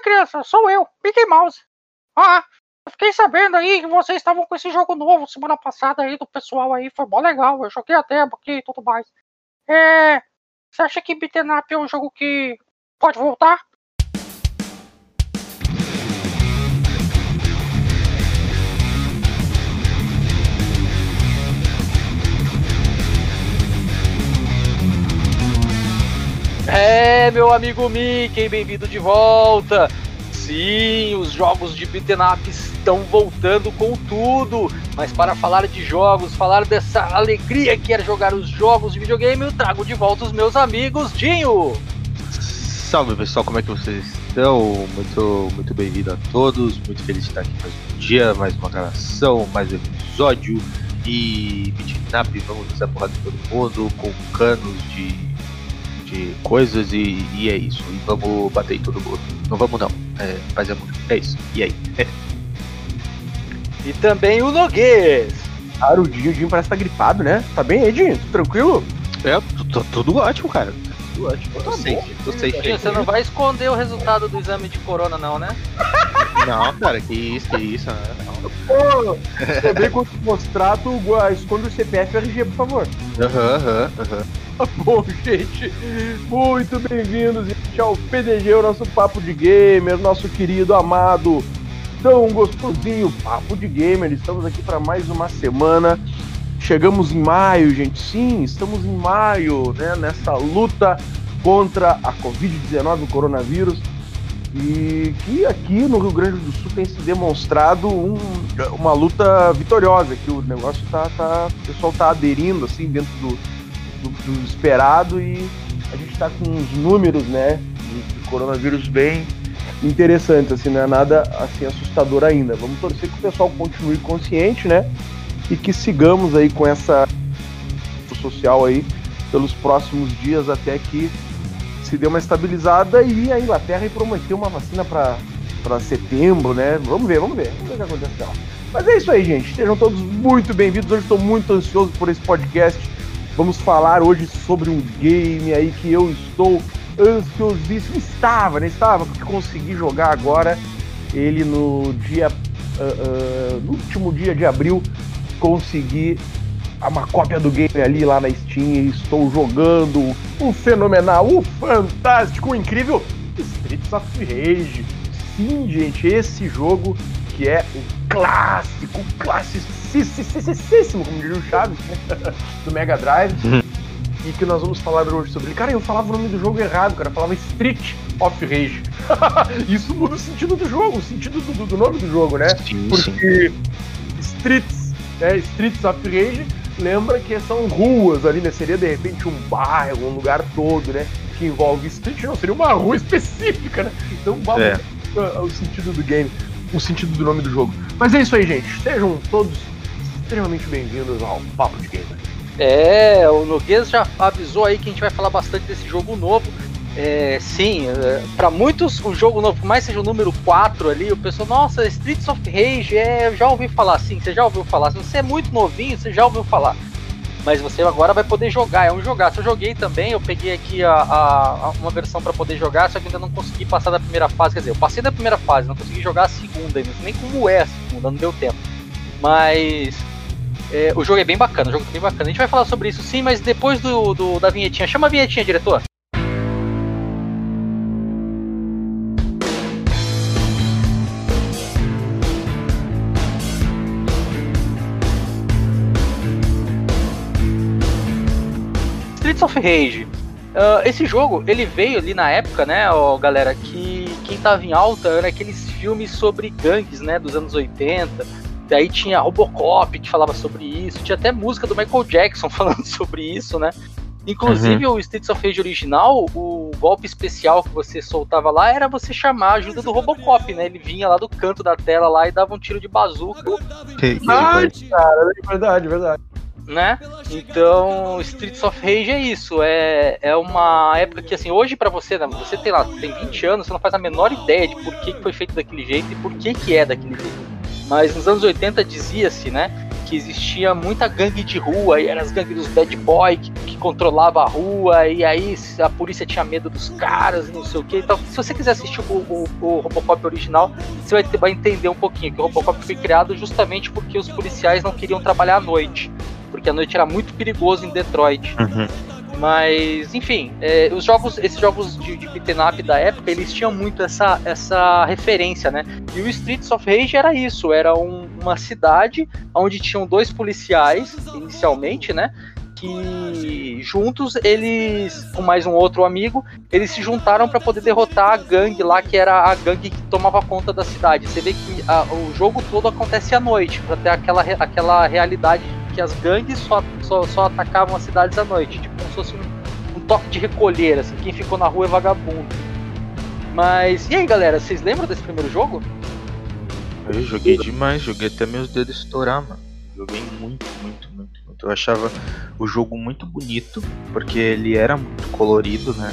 Criança, sou eu, Mickey Mouse. Ah, eu fiquei sabendo aí que vocês estavam com esse jogo novo semana passada aí do pessoal aí, foi mó legal, eu joguei até aqui e tudo mais. É. Você acha que Beaten Up é um jogo que pode voltar? É, meu amigo Mickey, bem-vindo de volta. Sim, os jogos de beat'em up estão voltando com tudo. Mas para falar de jogos, falar dessa alegria que era jogar os jogos de videogame, eu trago de volta os meus amigos Dinho. Salve pessoal, como é que vocês estão? Muito, muito bem-vindo a todos. Muito feliz de estar aqui mais um dia, mais uma gravação, mais um episódio. E beat'em up, vamos a porrada de todo mundo com canos de de coisas e, e, é isso. E vamos bater em todo mundo. Não vamos não. É, amor. É isso. E aí? e também o Noguês. Cara, o Dinho, o Dinho parece estar tá gripado, né? Tá bem aí, Dinho? Tudo tranquilo? É, tudo ótimo, cara. Tô tá safe, tô safe. Você não vai esconder o resultado do exame de corona, não, né? Não, cara, que isso, que isso. Não. Pô, também quando mostrar, tu esconde o CPF e RG, por favor. Aham, aham, aham. Bom, gente, muito bem-vindos ao PDG, o nosso Papo de Gamer, nosso querido, amado, tão gostosinho Papo de Gamer. Estamos aqui para mais uma semana. Chegamos em maio, gente. Sim, estamos em maio, né? Nessa luta contra a Covid-19, o coronavírus. E que aqui no Rio Grande do Sul tem se demonstrado um, uma luta vitoriosa, que o negócio tá, tá. O pessoal tá aderindo assim dentro do, do, do esperado e a gente está com uns números, né, de, de, coronavírus bem interessantes, assim, não é nada assim assustador ainda. Vamos torcer que o pessoal continue consciente, né, e que sigamos aí com essa social aí pelos próximos dias até que se dê uma estabilizada e a Inglaterra prometeu uma vacina para setembro, né? Vamos ver, vamos ver, vamos ver o que acontece lá. Mas é isso aí, gente. Sejam todos muito bem-vindos. Hoje estou muito ansioso por esse podcast Vamos falar hoje sobre um game aí que eu estou ansiosíssimo. Estava, né? Estava, porque consegui jogar agora ele no dia. Uh, uh, no último dia de abril, consegui uma cópia do game ali lá na Steam e estou jogando um fenomenal, um fantástico, um incrível Streets of Rage. Sim, gente, esse jogo que é o clássico, classicíssimo, como diria o Chaves, do Mega Drive. Uhum. E que nós vamos falar hoje sobre ele. Cara, eu falava o nome do jogo errado, cara. Eu falava Street of Rage. Isso muda o sentido do jogo, o sentido do, do nome do jogo, né? Sim, Porque sim. Streets, né? Streets of Rage lembra que são ruas ali, né? Seria de repente um bairro, um lugar todo, né? Que envolve street, não, seria uma rua específica, né? Então vamos é. o sentido do game o sentido do nome do jogo. Mas é isso aí, gente. Sejam todos extremamente bem-vindos ao Papo de Gamer. É, o Noguês já avisou aí que a gente vai falar bastante desse jogo novo. É, sim, é, para muitos o jogo novo, por mais seja o número 4 ali, o pessoal, nossa, Streets of Rage, é, já ouvi falar, sim, você já ouviu falar. Se você é muito novinho, você já ouviu falar mas você agora vai poder jogar, é um jogar. Eu joguei também, eu peguei aqui a, a, a uma versão para poder jogar, só que ainda não consegui passar da primeira fase, quer dizer, eu passei da primeira fase, não consegui jogar a segunda, ainda, nem como é a segunda, não deu tempo. Mas é, o jogo é bem bacana, o jogo é bem bacana. A gente vai falar sobre isso sim, mas depois do, do da vinhetinha. Chama a vinhetinha, diretor. Streets of Rage. Uh, esse jogo, ele veio ali na época, né, ó, galera, que quem tava em alta era aqueles filmes sobre gangues, né, dos anos 80. Daí tinha Robocop que falava sobre isso, tinha até música do Michael Jackson falando sobre isso, né? Inclusive uhum. o Streets of Rage original, o golpe especial que você soltava lá era você chamar a ajuda do Robocop, né? Ele vinha lá do canto da tela lá e dava um tiro de bazuca. Que, que ah, cara, é verdade, verdade né? Então, Streets of Rage é isso. É, é uma época que, assim, hoje para você, né, você tem lá, tem 20 anos, você não faz a menor ideia de por que foi feito daquele jeito e por que, que é daquele jeito. Mas nos anos 80 dizia-se, né, que existia muita gangue de rua, e eram as gangues dos bad boy que, que controlava a rua, e aí a polícia tinha medo dos caras, não sei o que. Então, se você quiser assistir o, o, o Robocop original, você vai, vai entender um pouquinho que o Robocop foi criado justamente porque os policiais não queriam trabalhar à noite, porque a noite era muito perigoso em Detroit. Uhum. Mas, enfim, é, os jogos, esses jogos de, de beat'em up da época, eles tinham muito essa, essa referência, né? E o Streets of Rage era isso, era um, uma cidade onde tinham dois policiais, inicialmente, né? Que juntos eles, com mais um outro amigo, eles se juntaram para poder derrotar a gangue lá, que era a gangue que tomava conta da cidade. Você vê que a, o jogo todo acontece à noite, para ter aquela, aquela realidade que as gangues só, só, só atacavam as cidades à noite, tipo como se fosse um, um toque de recolher, assim, quem ficou na rua é vagabundo. Mas, e aí galera, vocês lembram desse primeiro jogo? Eu joguei demais, joguei até meus dedos estourar, mano. Joguei muito, muito, muito, muito. Eu achava o jogo muito bonito, porque ele era muito colorido, né?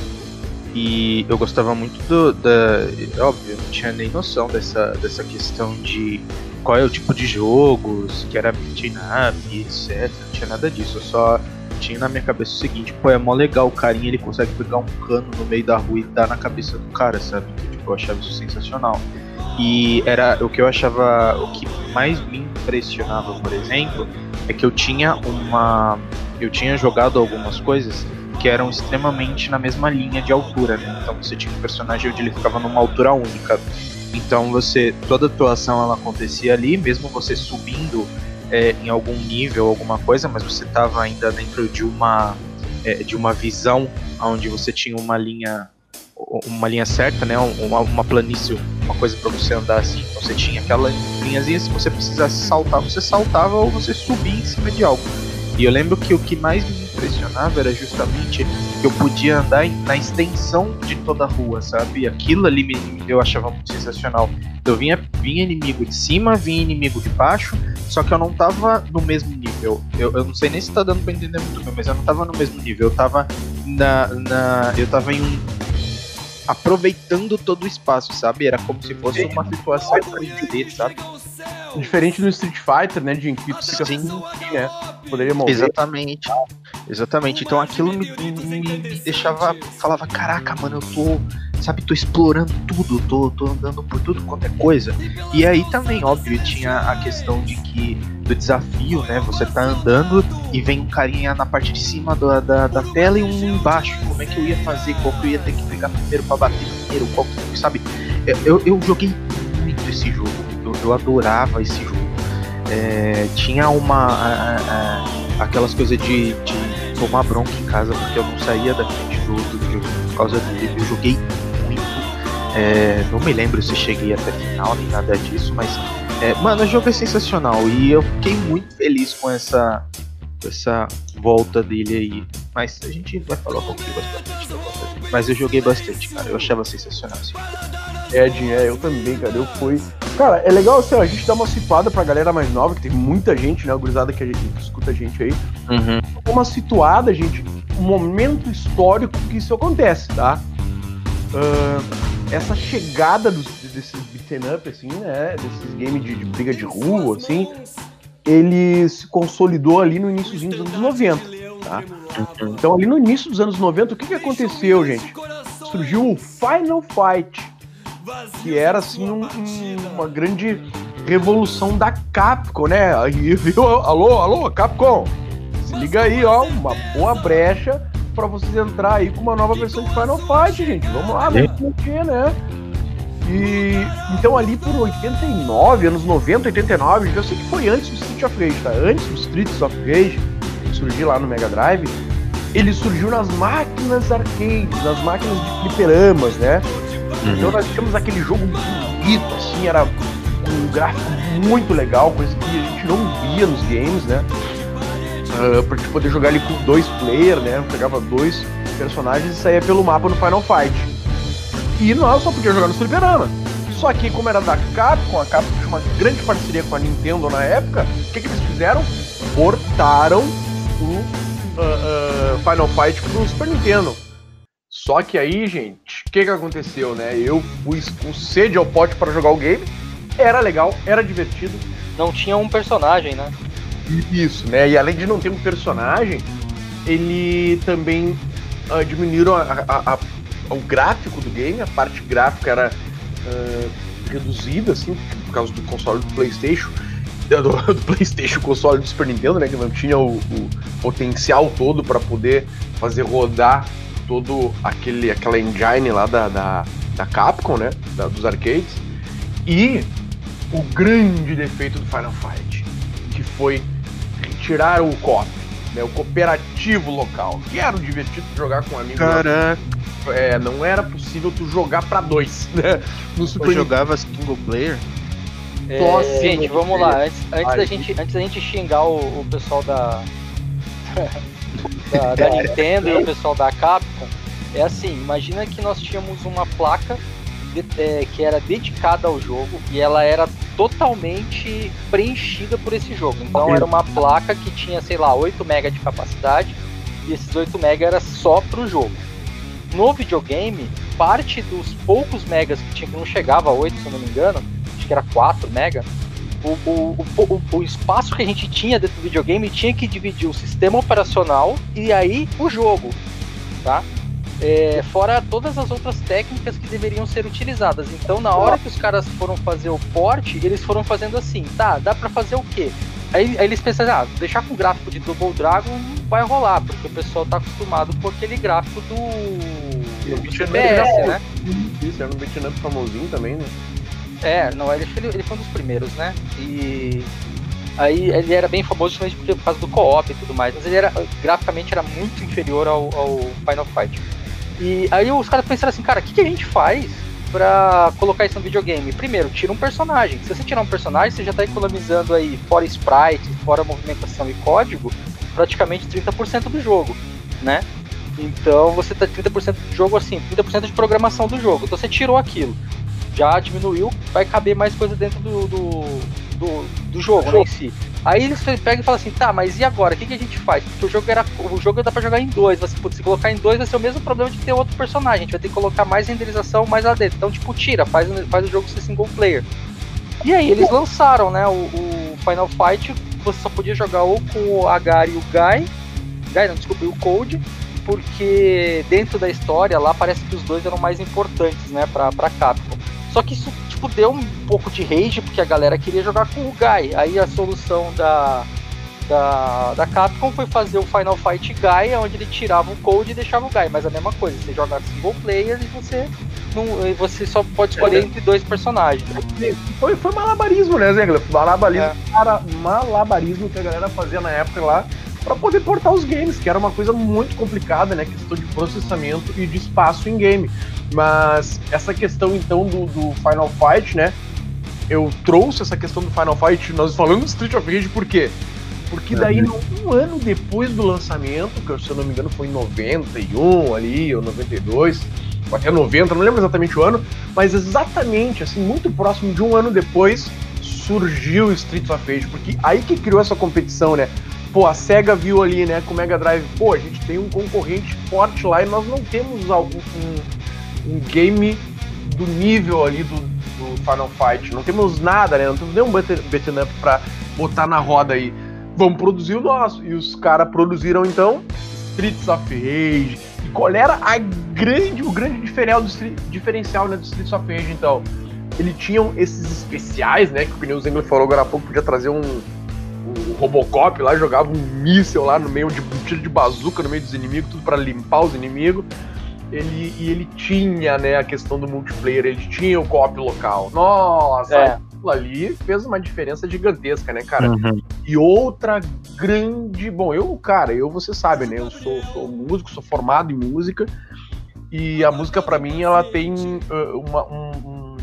E eu gostava muito do. Da, óbvio, eu não tinha nem noção dessa, dessa questão de qual é o tipo de jogos, que era beat'em up, etc. Não tinha nada disso. Eu só tinha na minha cabeça o seguinte, pô, é mó legal o carinha, ele consegue pegar um cano no meio da rua e dar na cabeça do cara, sabe? Tipo, eu achava isso sensacional. E era o que eu achava, o que mais me impressionava, por exemplo, é que eu tinha uma. Eu tinha jogado algumas coisas que eram extremamente na mesma linha de altura, né? Então você tinha um personagem onde ele ficava numa altura única. Então você. Toda a atuação ela acontecia ali, mesmo você subindo é, em algum nível, alguma coisa, mas você estava ainda dentro de uma. É, de uma visão onde você tinha uma linha uma linha certa, né? Uma, uma planície, uma coisa para você andar assim. Então você tinha aquela linhazinha, se você precisasse saltar, você saltava ou você subia em cima de algo. E eu lembro que o que mais me impressionava era justamente que eu podia andar na extensão de toda a rua, sabe? E aquilo ali me, eu achava muito sensacional. Eu vinha, vinha inimigo de cima, vinha inimigo de baixo, só que eu não tava no mesmo nível. Eu, eu não sei nem se tá dando pra entender muito bem, mas eu não tava no mesmo nível. Eu tava na. na eu tava em um aproveitando todo o espaço, sabe? Era como se fosse uma situação 3D, sabe? Diferente do Street Fighter, né, de que tu fica Sim. assim, né? Poderia mover. Exatamente. Exatamente. Então aquilo me, me, me deixava. Falava, caraca, mano, eu tô. Sabe, tô explorando tudo, tô, tô andando por tudo quanto é coisa. E aí também, óbvio, tinha a questão de que do desafio, né? Você tá andando e vem um carinha na parte de cima da, da, da tela e um embaixo. Como é que eu ia fazer? Qual que eu ia ter que pegar primeiro pra bater primeiro? Qual que, sabe? Eu, eu joguei muito esse jogo. Eu, adorava esse jogo. É, tinha uma. A, a, aquelas coisas de, de tomar bronca em casa porque eu não saía da frente do, do jogo por causa dele. Eu joguei muito. É, não me lembro se cheguei até final nem nada disso, mas. É, mano, o jogo é sensacional e eu fiquei muito feliz com essa, essa volta dele aí. Mas a gente vai falar um pouquinho bastante da volta dele. Mas eu joguei bastante, cara. Eu achava sensacional. Assim. Ed, é, eu também, cara. Eu fui. Cara, é legal assim, ó, a gente dá uma situada pra galera mais nova, que tem muita gente, né? Gurizada que, a gente, que escuta a gente aí. Uhum. Uma situada, gente, um momento histórico que isso acontece, tá? Ah, essa chegada dos, desses beat'em up, assim, né? Desses games de, de briga de rua, assim, ele se consolidou ali no iníciozinho dos anos 90, tá? Então, ali no início dos anos 90, o que, que aconteceu, gente? Surgiu o Final Fight, que era, assim, um- um- uma grande revolução da Capcom, né? Aí, viu? Alô, alô, Capcom! Se liga aí, ó, uma boa brecha pra vocês entrar aí com uma nova versão de Final Fight, gente. Vamos lá, vamos curtir, né? E então ali por 89, anos 90, 89, eu sei que foi antes do Street of Rage, tá? Antes do Streets of Rage surgir lá no Mega Drive, ele surgiu nas máquinas arcades, nas máquinas de fliperamas, né? Então nós tínhamos aquele jogo bonito, assim, era um gráfico muito legal, coisa que a gente não via nos games, né? Ah, pra gente poder jogar ali com dois players, né? Pegava dois personagens e saía pelo mapa no Final Fight. E nós só podíamos jogar no fliperama. Só que como era da Capcom, a Capcom tinha uma grande parceria com a Nintendo na época, o que, que eles fizeram? Portaram o ah, ah, Final Fight pro Super Nintendo. Só que aí, gente, o que, que aconteceu, né? Eu fui com sede ao pote para jogar o game. Era legal, era divertido. Não tinha um personagem, né? Isso, né? E além de não ter um personagem, ele também uh, diminuíram a, a, a, o gráfico do game, a parte gráfica era uh, reduzida, assim, por causa do console do PlayStation. Do, do, PlayStation, console do Super Nintendo, né? Que não tinha o, o potencial todo para poder fazer rodar todo aquele aquela engine lá da, da, da Capcom, né? Da, dos arcades. E o grande defeito do Final Fight, que foi retirar o COP, né? O cooperativo local, que era o divertido de jogar com amigos. Caraca. É, não era possível tu jogar para dois, né? No Super Eu jogava single player? É, gente, vamos lá. Antes, antes, da gente, antes da gente xingar o, o pessoal da, da, da Nintendo e o pessoal da Capcom, é assim, imagina que nós tínhamos uma placa de, é, que era dedicada ao jogo e ela era totalmente preenchida por esse jogo. Então era uma placa que tinha, sei lá, 8 MB de capacidade e esses 8 MB era só pro jogo. No videogame, parte dos poucos megas que tinha, que não chegava a 8, se eu não me engano, acho que era 4 mega, o, o, o, o, espaço que a gente tinha dentro do videogame tinha que dividir o sistema operacional e aí o jogo, tá? É, fora todas as outras técnicas que deveriam ser utilizadas. Então, na hora que os caras foram fazer o porte, eles foram fazendo assim, tá, dá para fazer o quê? Aí, aí, eles pensaram, ah, deixar com gráfico de Double Dragon não vai rolar, porque o pessoal tá acostumado com aquele gráfico do, do, do CBS, né? Isso, era um beat'em up famosinho também, né? É, não, ele, ele foi um dos primeiros, né? E aí ele era bem famoso justamente por causa do co-op e tudo mais, mas ele era graficamente era muito inferior ao, ao Final Fight. E aí os caras pensaram assim, cara, o que, que a gente faz para colocar isso no videogame? Primeiro, tira um personagem. Se você tirar um personagem, você já está economizando aí, fora sprite, fora movimentação e código, praticamente 30% do jogo, né? Então você tá 30% do jogo assim, 30% de programação do jogo. Então você tirou aquilo já diminuiu, vai caber mais coisa dentro do, do, do, do jogo né, em si. Aí eles pegam e falam assim, tá, mas e agora? O que, que a gente faz? Porque o jogo era. O jogo dá pra jogar em dois. Você, se colocar em dois, vai ser o mesmo problema de ter outro personagem. A gente vai ter que colocar mais renderização mais lá dentro. Então, tipo, tira, faz, faz o jogo ser single player. E aí eles lançaram, né, o, o Final Fight, você só podia jogar ou com o Agar e o Guy. Guy, não, desculpa, o Code, porque dentro da história lá parece que os dois eram mais importantes, né, pra, pra Capcom. Só que isso, tipo, deu um pouco de rage, porque a galera queria jogar com o Guy. Aí a solução da, da, da Capcom foi fazer o Final Fight Guy, onde ele tirava o code e deixava o Guy. Mas a mesma coisa, você joga single player e você, não, você só pode escolher é, entre dois personagens. Foi, foi malabarismo, né, Zegler? Malabarismo, é. cara, malabarismo que a galera fazia na época lá para poder portar os games, que era uma coisa muito complicada, né? Questão de processamento e de espaço em game. Mas essa questão então do, do Final Fight, né? Eu trouxe essa questão do Final Fight, nós falamos Street of Rage por quê? Porque daí, um ano depois do lançamento, que se eu não me engano foi em 91 ali, ou 92, ou até 90, não lembro exatamente o ano, mas exatamente, assim, muito próximo de um ano depois, surgiu Street of Rage, porque aí que criou essa competição, né? Pô, a SEGA viu ali, né, com o Mega Drive, pô, a gente tem um concorrente forte lá e nós não temos algum, um, um game do nível ali do, do, Final Fight. Não temos nada, né? Não temos nenhum beat'em up pra botar na roda aí. Vamos produzir o nosso. E os caras produziram então Streets of Rage. E qual era a grande, o grande diferencial do, diferencial né, do Streets of Rage, então? Eles tinham esses especiais, né? Que o Pneu Zengler falou agora há pouco, podia trazer um, um Robocop lá, jogava um míssel lá no meio de um tiro de bazuca no meio dos inimigos, tudo para limpar os inimigos ele, e ele tinha, né, a questão do multiplayer, ele tinha o co-op local. Nossa, é. aquilo ali fez uma diferença gigantesca, né, cara? Uhum. E outra grande. Bom, eu, cara, eu, você sabe, né? Eu sou, sou músico, sou formado em música. E a música, para mim, ela tem uh, uma, um, um,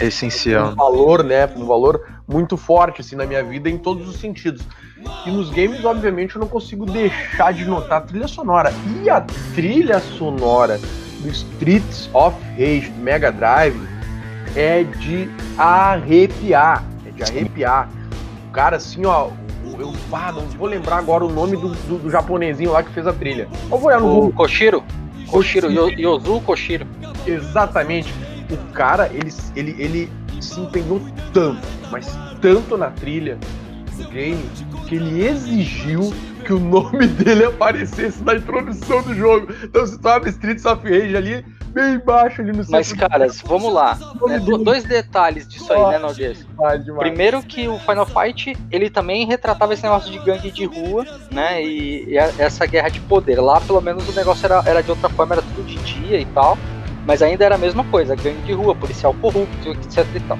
essencial. Um valor, né? Um valor muito forte, assim, na minha vida, em todos os sentidos. E nos games, obviamente, eu não consigo deixar de notar a trilha sonora. E a trilha sonora do Streets of Rage do Mega Drive é de arrepiar. É de arrepiar. O cara, assim, ó. Eu ah, não vou lembrar agora o nome do, do, do japonesinho lá que fez a trilha. Eu vou olhar no o Koshiro. Koshiro, Yozu Koshiro. Exatamente. O cara, ele, ele, ele se empenhou tanto, mas tanto na trilha, game que ele exigiu que o nome dele aparecesse na introdução do jogo. Então se tu abre Streets of Rage ali, bem embaixo ali no Mas, caras, vamos lá. Né, dois detalhes disso aí, né, Naldias? Primeiro que o Final Fight, ele também retratava esse negócio de gangue de rua, né, e, e essa guerra de poder. Lá, pelo menos, o negócio era, era de outra forma, era tudo de dia e tal, mas ainda era a mesma coisa, gangue de rua, policial corrupto, etc e tal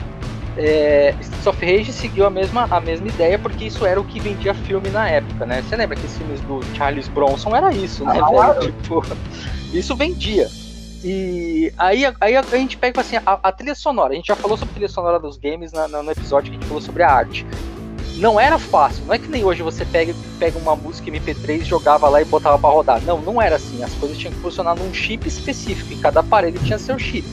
é, Streets of Rage seguiu a mesma, a mesma ideia, porque isso era o que vendia filme na época, né? Você lembra que os filmes do Charles Bronson era isso, né, ah, velho? Tipo, isso vendia. E aí, aí a gente pega assim, a, a, trilha sonora. A gente já falou sobre a trilha sonora dos games na, na, no episódio que a gente falou sobre a arte. Não era fácil, não é que nem hoje você pega, pega uma música MP3, jogava lá e botava para rodar. Não, não era assim. As coisas tinham que funcionar num chip específico, e cada aparelho tinha seu chip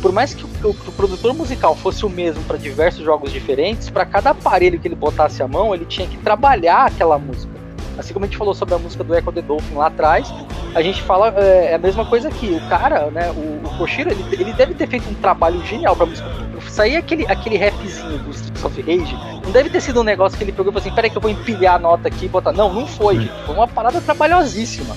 por mais que o, o produtor musical fosse o mesmo para diversos jogos diferentes, para cada aparelho que ele botasse a mão, ele tinha que trabalhar aquela música. Assim como a gente falou sobre a música do Echo the Dolphin lá atrás, a gente fala é, é a mesma coisa aqui. O cara, né, o, o Koshiro, ele, ele deve ter feito um trabalho genial pra música. Sair aquele, aquele rapzinho do Streets of Rage, não deve ter sido um negócio que ele pegou e falou assim: peraí que eu vou empilhar a nota aqui e botar. Não, não foi, gente. Foi uma parada trabalhosíssima,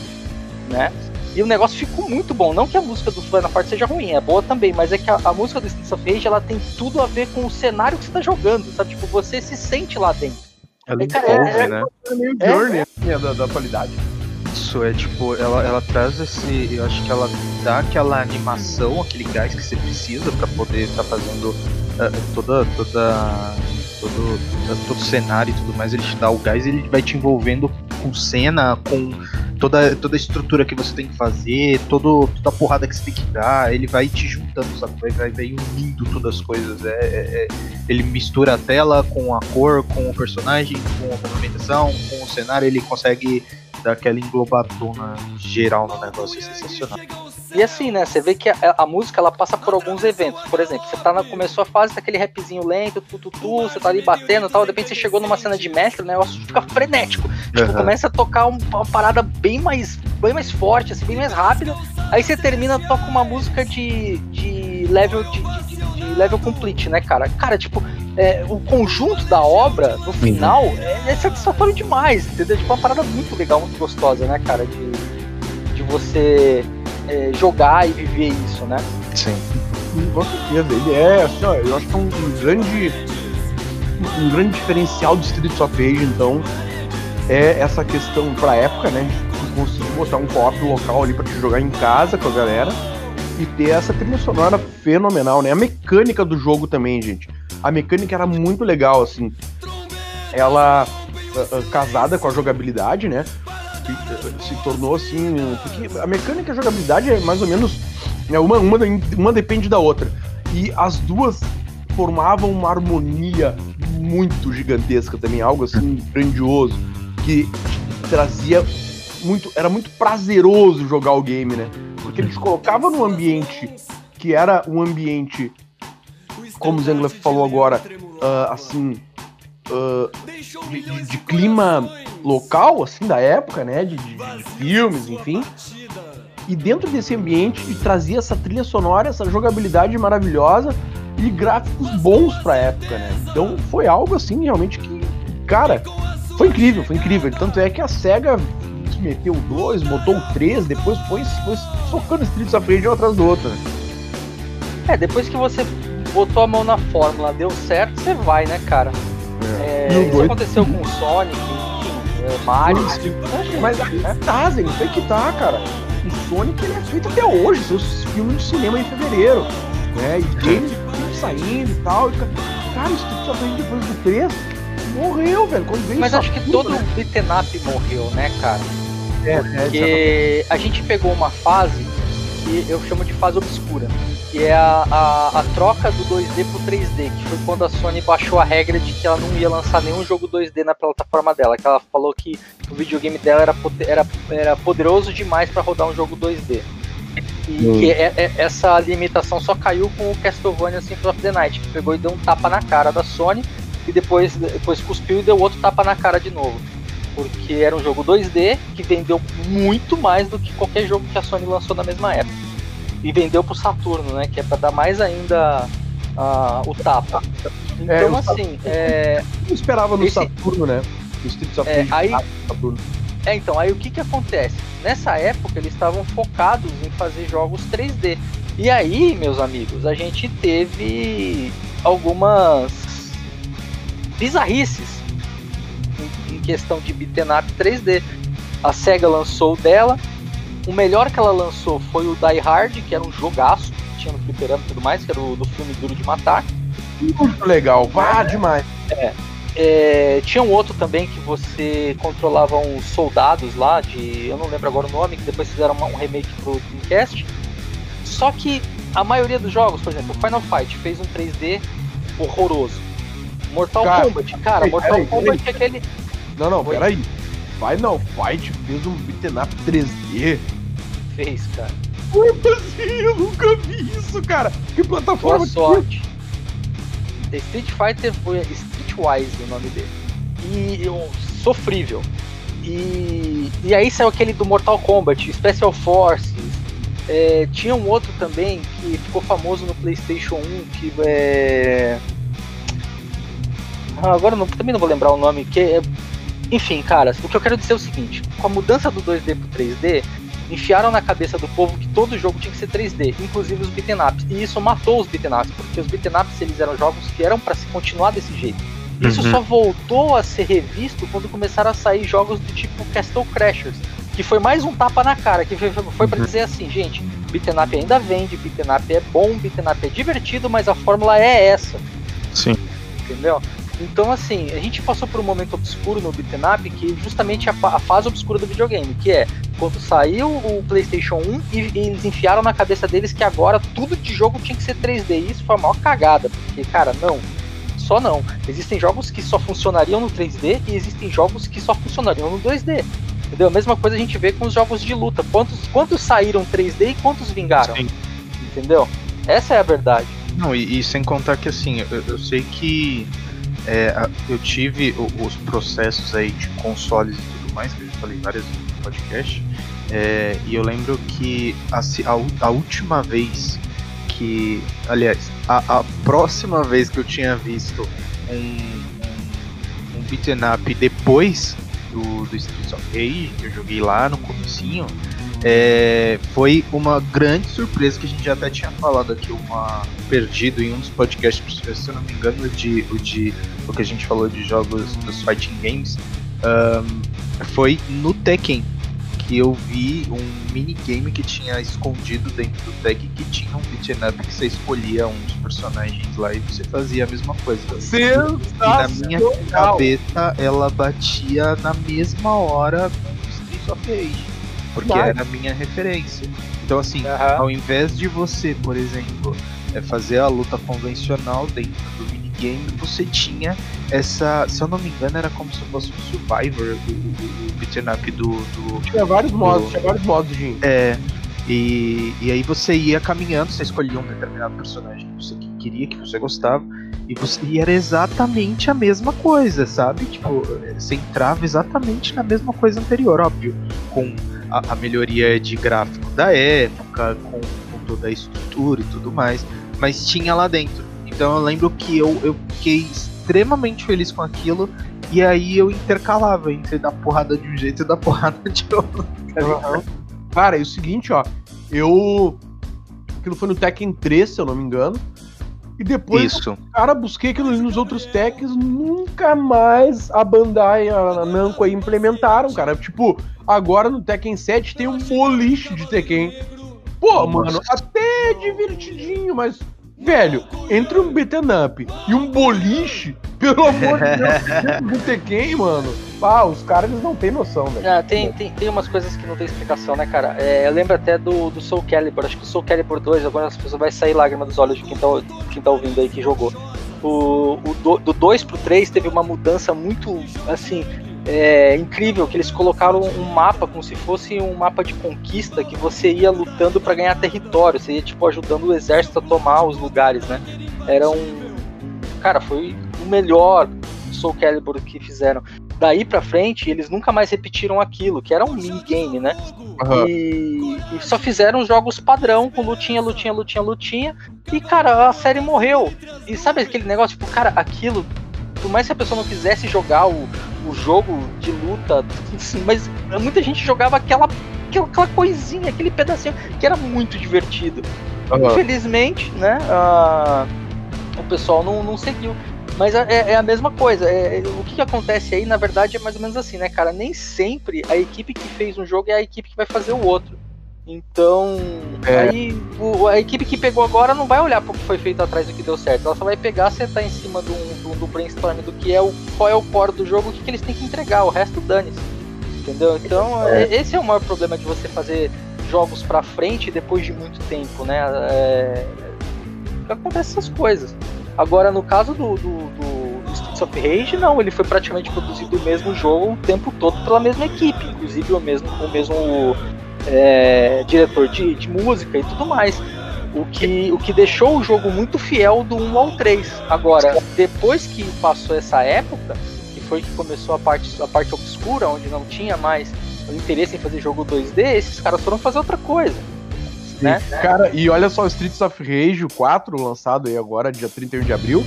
né? E o negócio ficou muito bom. Não que a música do Final Fight seja ruim, é boa também, mas é que a, a música do Streets of Rage ela tem tudo a ver com o cenário que você tá jogando, sabe? Tipo, você se sente lá dentro. Ela envolve, é, é, né? É meio é, Journey, assim, da, da qualidade. Isso, é tipo, ela, ela traz esse. Eu acho que ela dá aquela animação, aquele gás que você precisa para poder estar tá fazendo uh, toda. toda todo, todo o cenário e tudo mais, ele te dá o gás e ele vai te envolvendo com cena, com toda, toda a estrutura que você tem que fazer, todo, toda a porrada que você tem que dar, ele vai te juntando, sabe? Vai, vai, vai unindo todas as coisas. É, é, é, ele mistura a tela com a cor, com o personagem, com a movimentação, com o cenário, ele consegue dar aquela englobadona geral no negócio, é sensacional. E assim, né, você vê que a, a, música ela passa por alguns eventos. Por exemplo, você tá na, começou a fase daquele rapzinho lento, tu, tu, tu, você tá ali batendo e tal, de repente você chegou numa cena de mestre, o negócio fica frenético. Tipo, começa a tocar um, uma parada bem mais, bem mais forte, assim, bem mais rápida. Aí você termina, toca uma música de, de level de, de, de level complete, né, cara? Cara, tipo, é, o conjunto da obra, no final, uhum. é, é satisfatório demais, entendeu? Tipo, uma parada muito legal, muito gostosa, né, cara? De, de você é, jogar e viver isso, né? Sim. Com certeza. Ele é, assim, ó, eu acho que é um, grande. Um grande diferencial do Streets of Rage, então, é essa questão pra época, né? De conseguir botar um co-op local ali pra te jogar em casa com a galera e ter essa trilha sonora fenomenal, né? A mecânica do jogo também, gente. A mecânica era muito legal, assim. Ela uh, uh, casada com a jogabilidade, né? Se tornou assim. Porque a mecânica e a jogabilidade é mais ou menos. Né, uma, uma, uma depende da outra. E as duas formavam uma harmonia muito gigantesca também, algo assim grandioso, que trazia muito. Era muito prazeroso jogar o game, né? Porque ele te colocava num ambiente que era um ambiente, como o Zengler falou agora, uh, assim. De, de, de clima local, assim, da época, né? De, de, de filmes, enfim. E dentro desse ambiente trazia essa trilha sonora, essa jogabilidade maravilhosa e gráficos bons pra época, né? Então foi algo assim realmente que, cara, foi incrível, foi incrível. Tanto é que a SEGA meteu dois, botou o três, depois foi, foi socando Streets of Rage um atrás do outro. Né? É, depois que você botou a mão na fórmula, deu certo, você vai, né, cara? É. É, isso aconteceu com o Sonic, é, Mario. Mas aí tá, Zé, isso aí que tá, cara. O Sonic ele é feito até hoje, seus filmes de cinema em fevereiro. Né? E games saindo e tal. E, cara, isso tudo só vem depois do 3. Morreu, velho. Mas acho que tudo, todo né? beaten up morreu, né, cara? É, Porque é, a gente pegou uma fase que eu chamo de fase obscura que é a, a, a, troca do 2D pro 3D, que foi quando a Sony baixou a regra de que ela não ia lançar nenhum jogo 2D na plataforma dela, que ela falou que o videogame dela era, era, era poderoso demais para rodar um jogo 2D. E hum. que é, é, essa limitação só caiu com o Castlevania Symphony of the Night, que pegou e deu um tapa na cara da Sony, e depois, depois cuspiu e deu outro tapa na cara de novo. Porque era um jogo 2D que vendeu muito mais do que qualquer jogo que a Sony lançou na mesma época e vendeu pro Saturno, né? Que é para dar mais ainda a, o tapa. Então, É, assim, é, Eu esperava no Esse- Saturno, né? Streets of É, aí- 4 no Saturno. é, então, aí o que que acontece? Nessa época eles estavam focados em fazer jogos 3D. E aí, meus amigos, a gente teve algumas bizarrices em, questão de beaten up 3D. A SEGA lançou o dela. O melhor que ela lançou foi o Die Hard, que era um jogaço, que tinha no fliperama e tudo mais, que era o do filme Duro de Matar. Muito legal, vá demais. É, tinha um outro também que você controlava uns soldados lá, de. Eu não lembro agora o nome, que depois fizeram um remake pro Dreamcast. Só que a maioria dos jogos, por exemplo, o Final Fight fez um 3D horroroso. Mortal Cara, Kombat, cara, peraí, Mortal peraí, Kombat é aquele. Não, não, peraí. Final Fight fez um beat'em up 3D? Fez, cara. Como assim? Eu nunca vi isso, cara. Que Boa plataforma que sorte. The Street Fighter foi Streetwise o nome dele. E eu, sofrível. E, e aí saiu aquele do Mortal Kombat, Special Forces. É, tinha um outro também que ficou famoso no PlayStation 1, que é. Ah, agora não- também não vou lembrar o nome, que é. Enfim, cara, o que eu quero dizer é o seguinte: com a mudança do 2D pro 3D, enfiaram na cabeça do povo que todo jogo tinha que ser 3D, inclusive os beaten ups. E isso matou os beaten ups, porque os beaten ups eles eram jogos que eram para se continuar desse jeito. Isso Uhum. só voltou a ser revisto quando começaram a sair jogos do tipo Castle Crashers, que foi mais um tapa na cara, que foi- foi pra Uhum. dizer assim, gente, beaten up ainda vende, beaten up é bom, beaten up é divertido, mas a fórmula é essa Sim. entendeu? Então, assim, a gente passou por um momento obscuro no beat'em up, que justamente a, fa- a fase obscura do videogame, que é quando saiu o PlayStation 1 e, e eles enfiaram na cabeça deles que agora tudo de jogo tinha que ser 3D. E isso foi a maior cagada, porque, cara, não. Só não. Existem jogos que só funcionariam no 3D e existem jogos que só funcionariam no 2D. Entendeu? A mesma coisa a gente vê com os jogos de luta. Quantos, quantos saíram 3D e quantos vingaram? Sim. Entendeu? Essa é a verdade. Não, e, e sem contar que assim, eu, eu sei que é, eu tive os processos aí de consoles e tudo mais, que eu já falei várias vezes no podcast, é, e eu lembro que a, a a última vez que. Aliás, a, a próxima vez que eu tinha visto um, um, beaten up depois do, do Streets of Rage, que eu joguei lá no comecinho, é, foi uma grande surpresa que a gente já até tinha falado aqui, uma perdido em um dos podcasts, se eu não me engano, o de, o de o que a gente falou de jogos dos fighting games, ahn, foi no Tekken que eu vi um minigame que tinha escondido dentro do Tekken que tinha um beat'em up que você escolhia um dos personagens lá e você fazia a mesma coisa. E na minha cabeça ela batia na mesma hora com o Streets of Rage. Porque Vai. era a minha referência. Então assim, Aham. ao invés de você, por exemplo, é, fazer a luta convencional dentro do minigame, você tinha essa. Se eu não me engano, era como se fosse um Survivor, o, o, o beat'em up do, do, Tinha vários modos, Do- tinha vários modos, Jim. é, e, e aí você ia caminhando, você escolhia um determinado personagem que você que- queria, que você gostava, e, você, e era exatamente a mesma coisa, sabe? Tipo, você entrava exatamente na mesma coisa anterior, óbvio, com a, melhoria de gráfico da época, com, com toda a estrutura e tudo mais, mas tinha lá dentro. Então eu lembro que eu, eu fiquei extremamente feliz com aquilo, e aí eu intercalava entre dar porrada de um jeito e dar porrada de outro. Aham. Cara, é o seguinte, ó. Eu. Aquilo foi no Tekken 3, se eu não me engano. E depois, Isso. cara, busquei aquilo nos outros Tekkens, nunca mais a Bandai e a Namco aí implementaram, cara. Tipo, agora no Tekken 7 tem um boliche de Tekken. Pô, Nossa. mano, até divertidinho, mas. Velho, entre um beaten up e um boliche, pelo amor de Deus, do Tekken, mano. Ah, os caras eles não têm noção, velho. Ah, tem, tem, tem umas coisas que não tem explicação, né, cara? É, eu lembro até do, do Soul Calibur, acho que o Soul Calibur 2, agora as pessoas vai sair lágrima dos olhos de quem tá, quem tá ouvindo aí que jogou. O, o do, do 2 pro 3 teve uma mudança muito, assim, é, incrível, que eles colocaram um mapa como se fosse um mapa de conquista que você ia lutando pra ganhar território, você ia, tipo, ajudando o exército a tomar os lugares, né? Era um... Cara, foi o melhor Soul Calibur que fizeram. daí pra frente, eles nunca mais repetiram aquilo, que era um minigame, né? Aham. E, e só fizeram jogos padrão, com lutinha, lutinha, lutinha, lutinha. E, cara, a série morreu. E sabe aquele negócio, tipo, cara, aquilo, por mais que a pessoa não quisesse jogar o, o jogo de luta, assim, mas muita gente jogava aquela, aquela, aquela coisinha, aquele pedacinho, que era muito divertido. Aham. Infelizmente, né, a- o pessoal não, não seguiu. Mas é, é a mesma coisa. é- é- o que, que acontece aí, na verdade, é mais ou menos assim, né, cara? Nem sempre a equipe que fez um jogo é a equipe que vai fazer o outro. Então, É. aí o- a equipe que pegou agora não vai olhar pro que foi feito atrás do que deu certo. Ela só vai pegar, sentar em cima do, do, do brainstorm do que é o qual é o core do jogo, o que, que eles têm que entregar. O resto dane-se. Entendeu? Então, É. e- esse é o maior problema de você fazer jogos pra frente depois de muito tempo, né? É... Acontece essas coisas. Agora, no caso do, do, do- do Streets of Rage, não, ele foi praticamente produzido o mesmo jogo o tempo todo pela mesma equipe, inclusive o mesmo, o mesmo é, diretor de, de música e tudo mais. O que, o que deixou o jogo muito fiel do 1 ao 3. Agora, depois que passou essa época, que foi que começou a parte, a parte obscura, onde não tinha mais o interesse em fazer jogo 2D, esses caras foram fazer outra coisa. né? Cara, e olha só, o Streets of Rage 4, lançado aí agora, dia 31 de abril,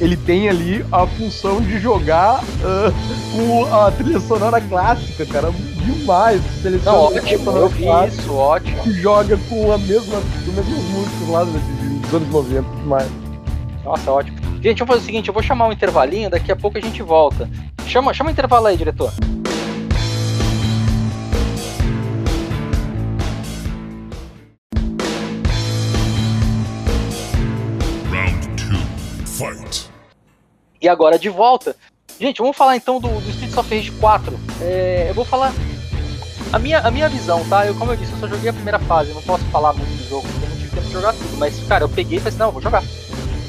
ele tem ali a função de jogar ah, com a trilha sonora clássica, cara. Demais. Seleciona Não, ótimo, eu vi isso, ótimo. E joga com a mesma, com as mesmas músicas lá dos dos anos 90. Demais. Nossa, ótimo. Gente, vamos fazer o seguinte, eu vou chamar um intervalinho, daqui a pouco a gente volta. Chama, chama o intervalo aí, diretor. Round two, fight. E agora de volta. Gente, vamos falar então do, do Streets of Rage 4. É, eu vou falar a minha, a minha visão, tá? Eu, como eu disse, eu só joguei a primeira fase, eu não posso falar muito do jogo, porque eu não tive tempo de jogar tudo. Mas, cara, eu peguei e falei assim, não, eu vou jogar.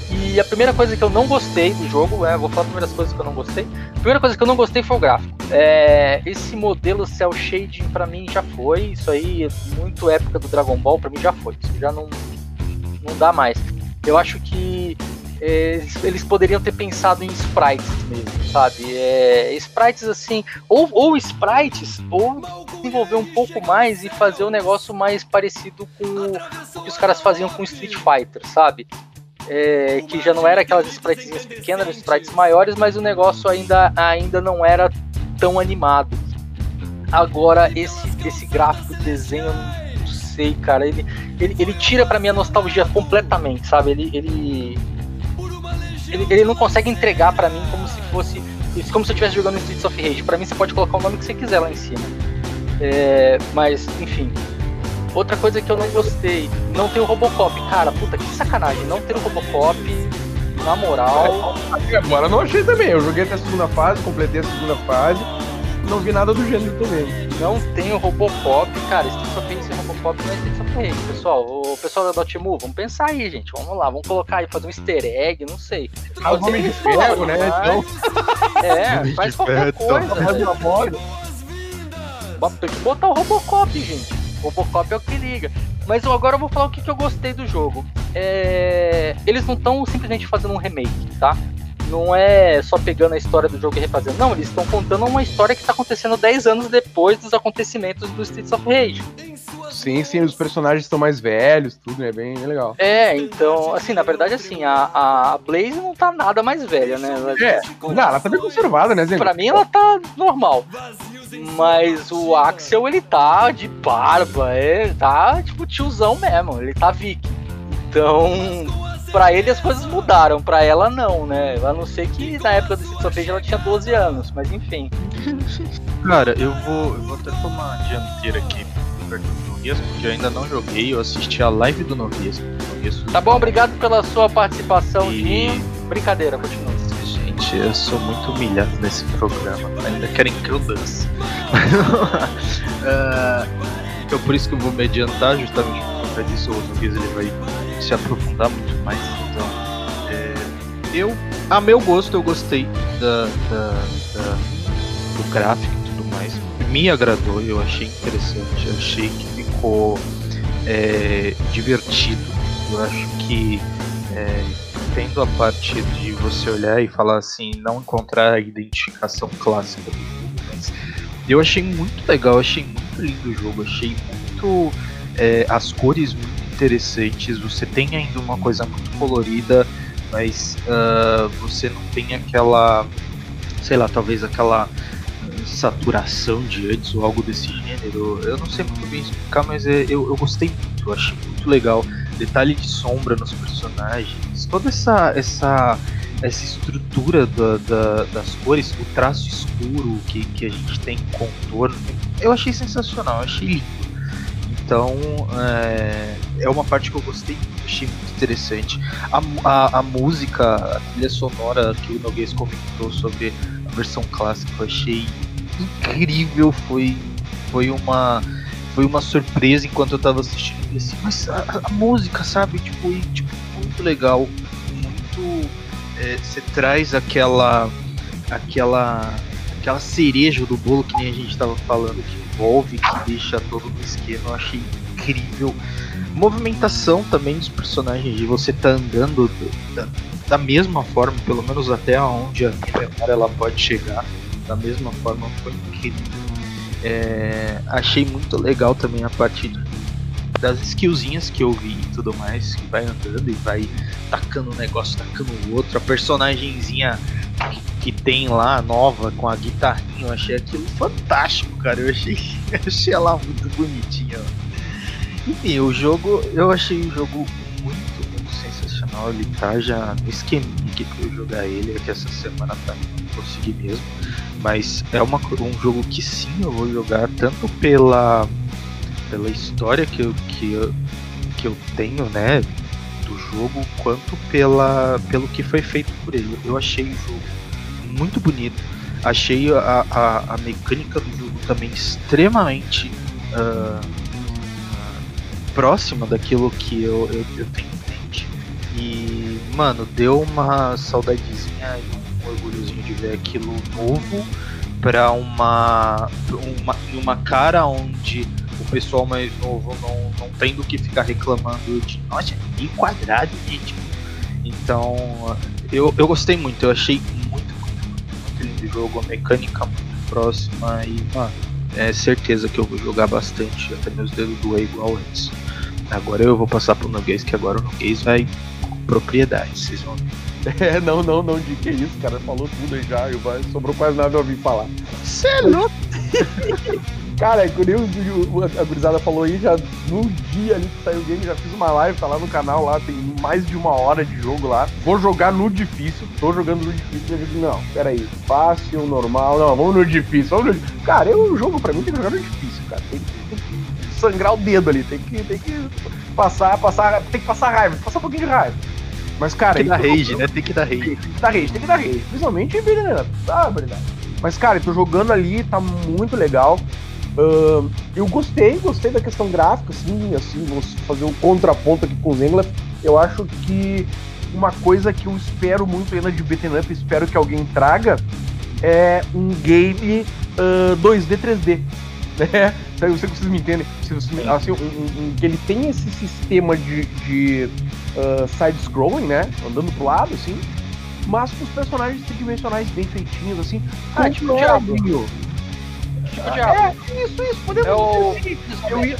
E a primeira coisa que eu não gostei do jogo, é, vou falar as primeiras coisas que eu não gostei. A primeira coisa que eu não gostei foi o gráfico. É, esse modelo cel shading pra mim já foi, isso aí é muito época do Dragon Ball, pra mim já foi. Isso já não, não dá mais. Eu acho que eles- eles poderiam ter pensado em sprites mesmo, sabe? É, sprites assim, ou, ou sprites, ou desenvolver um pouco mais e fazer um negócio mais parecido com o que os caras faziam com Street Fighter, sabe? É, que já não era aquelas spritezinhas pequenas, sprites maiores, mas o negócio ainda, ainda não era tão animado. Agora, esse, esse gráfico de desenho, não sei, cara, ele, ele, ele tira pra mim a nostalgia completamente, sabe? Ele, ele, ele, ele não consegue entregar pra mim como se fosse. Como se eu estivesse jogando Streets of Rage. Pra mim, você pode colocar o nome que você quiser lá em cima. É, mas, enfim. Outra coisa que eu não gostei, não tem o Robocop. Cara, puta, que sacanagem. Não ter o Robocop, na moral. Até agora não achei também. Eu joguei até a segunda fase, completei a segunda fase. Não vi nada do gênero também. Não tem o Robocop. Cara, Streets of Rage sem Robocop não é Streets of Rage, pessoal. O pessoal da Dotemu, vamos pensar aí, gente. Vamos lá, vamos colocar aí, fazer um easter egg, não sei. Ah, o Homem de Ferro, né? Então, É, faz qualquer coisa. então. Tem que botar o Robocop, gente. O Robocop é o que liga. Mas eu agora eu vou falar o que, que eu gostei do jogo. É, Eles não estão simplesmente fazendo um remake, tá? Não é só pegando a história do jogo e refazendo. Não, eles estão contando uma história que está acontecendo 10 anos depois dos acontecimentos do Streets of Rage. Sim, sim, os personagens estão mais velhos, tudo, né? Bem, bem legal. É, então, assim, na verdade, assim, a, a Blaze não tá nada mais velha, né? Ela, É, tipo, Não, ela tá bem conservada, né, Zé? Pra mim ela tá normal. Mas o Axel, ele tá de barba, ele tá tipo tiozão mesmo, ele tá viking. Então, pra ele as coisas mudaram, pra ela não, né? A não ser que na época do of Rage ela tinha 12 anos, mas enfim. Cara, eu vou, eu vou até tomar dianteira aqui perto do Noguês, porque eu ainda não joguei, eu assisti a live do. Noguês Tá bom, obrigado pela sua participação, E- Dinho. Brincadeira, continua. Gente, eu sou muito humilhado nesse programa. Ainda querem que eu dance. Ah, então por isso que eu vou me adiantar, justamente por conta disso, o Noguês ele vai se aprofundar muito mais. Então, é, eu, a meu gosto, eu gostei da, da- da- do gráfico e tudo mais. Me agradou, eu achei interessante, eu achei que ficou é, divertido. Eu acho que é, entendo a parte de você olhar e falar assim, não encontrar a identificação clássica do jogo, mas eu achei muito legal, achei muito lindo o jogo, achei muito. É, as cores muito interessantes, você tem ainda uma coisa muito colorida, mas uh, você não tem aquela. sei lá, talvez aquela saturação de antes ou algo desse gênero. Eu não sei muito bem explicar, mas é, eu, eu gostei muito, eu achei muito legal. Detalhe de sombra nos personagens, toda essa essa essa estrutura da, da, das cores, o traço escuro que, que a gente tem contorno, eu achei sensacional, eu achei lindo. Então é, é uma parte que eu gostei achei muito interessante. A, a, a música, a trilha sonora que o Noguês comentou sobre a versão clássica, eu achei incrível, foi, foi uma foi uma surpresa enquanto eu tava assistindo assim, mas a, a, música, sabe, tipo, e, tipo, muito legal, muito é, você traz aquela aquela aquela cereja do bolo que nem a gente tava falando, que envolve, que deixa todo no esquema, eu achei incrível. Movimentação também dos personagens, de você tá andando da, da mesma forma, pelo menos até onde a memória ela pode chegar da mesma forma foi incrível. É, achei muito legal também a parte das skillzinhas que eu vi e tudo mais, que vai andando e vai tacando um negócio, tacando o outro. A personagemzinha que tem lá, nova, com a guitarrinha, eu achei aquilo fantástico, cara. Eu achei, achei ela muito bonitinha. Enfim, o jogo, eu achei o jogo muito, muito sensacional. Ele tá já no esqueminha que eu jogar ele, é que essa semana tá não consegui mesmo. Mas é uma, um jogo que sim eu vou jogar tanto pela, pela história que eu, que, eu, que eu tenho, né? Jogo, quanto pela, pelo que foi feito por ele. Eu achei o jogo muito bonito. Achei a, a, a mecânica do jogo também extremamente uh, próxima daquilo que eu, eu, eu tenho em mente. E, mano, deu uma saudadezinha um orgulhozinho de ver aquilo novo para uma, uma uma cara onde pessoal mais novo não, não tendo que ficar reclamando de nossa, que quadrado, gente. Então, eu, eu gostei muito, eu achei muito, muito lindo o jogo, a mecânica muito próxima e, mano, é certeza que eu vou jogar bastante, até meus dedos doer igual antes. Agora eu vou passar pro Nuguês, que agora o Nuguês vai com propriedade, vocês vão ver. É, não, não, não, de que isso, cara. Falou tudo aí já, eu, sobrou quase nada eu ouvir falar. Você é louco? Cara, quando eu, a gurizada falou aí, já no dia ali que saiu o game, já fiz uma live, tá lá no canal, lá tem mais de uma hora de jogo lá. Vou jogar no difícil, tô jogando no difícil, eu digo, não, peraí, fácil, normal, não, vamos no difícil, vamos no... Cara, eu, jogo pra mim tem que jogar no difícil, cara, tem, que sangrar o dedo ali, tem que, tem que passar, passar, tem que passar raiva, passar um pouquinho de raiva. Mas, cara. Tem que dar rage, né? Tem que dar rage. Tem que dar rage, tem que dar rage. Principalmente em vida, Tá, verdade. Mas, cara, tô jogando ali, tá muito legal. Uh, eu gostei, gostei da questão gráfica, assim, assim, vou fazer um contraponto aqui com o Zengler. Eu acho que uma coisa que eu espero muito ainda de beat'em up, espero que alguém traga, é um game uh, 2D, 3D. Né? Eu sei que vocês me entendem. Assim, um, um, que ele tem esse sistema de, de uh, side-scrolling, né? Andando pro lado, assim. Mas com os personagens tridimensionais bem feitinhos, assim. Ah, tipo Tipo ah, É, isso, isso. Podemos é dizer assim. Eu ia...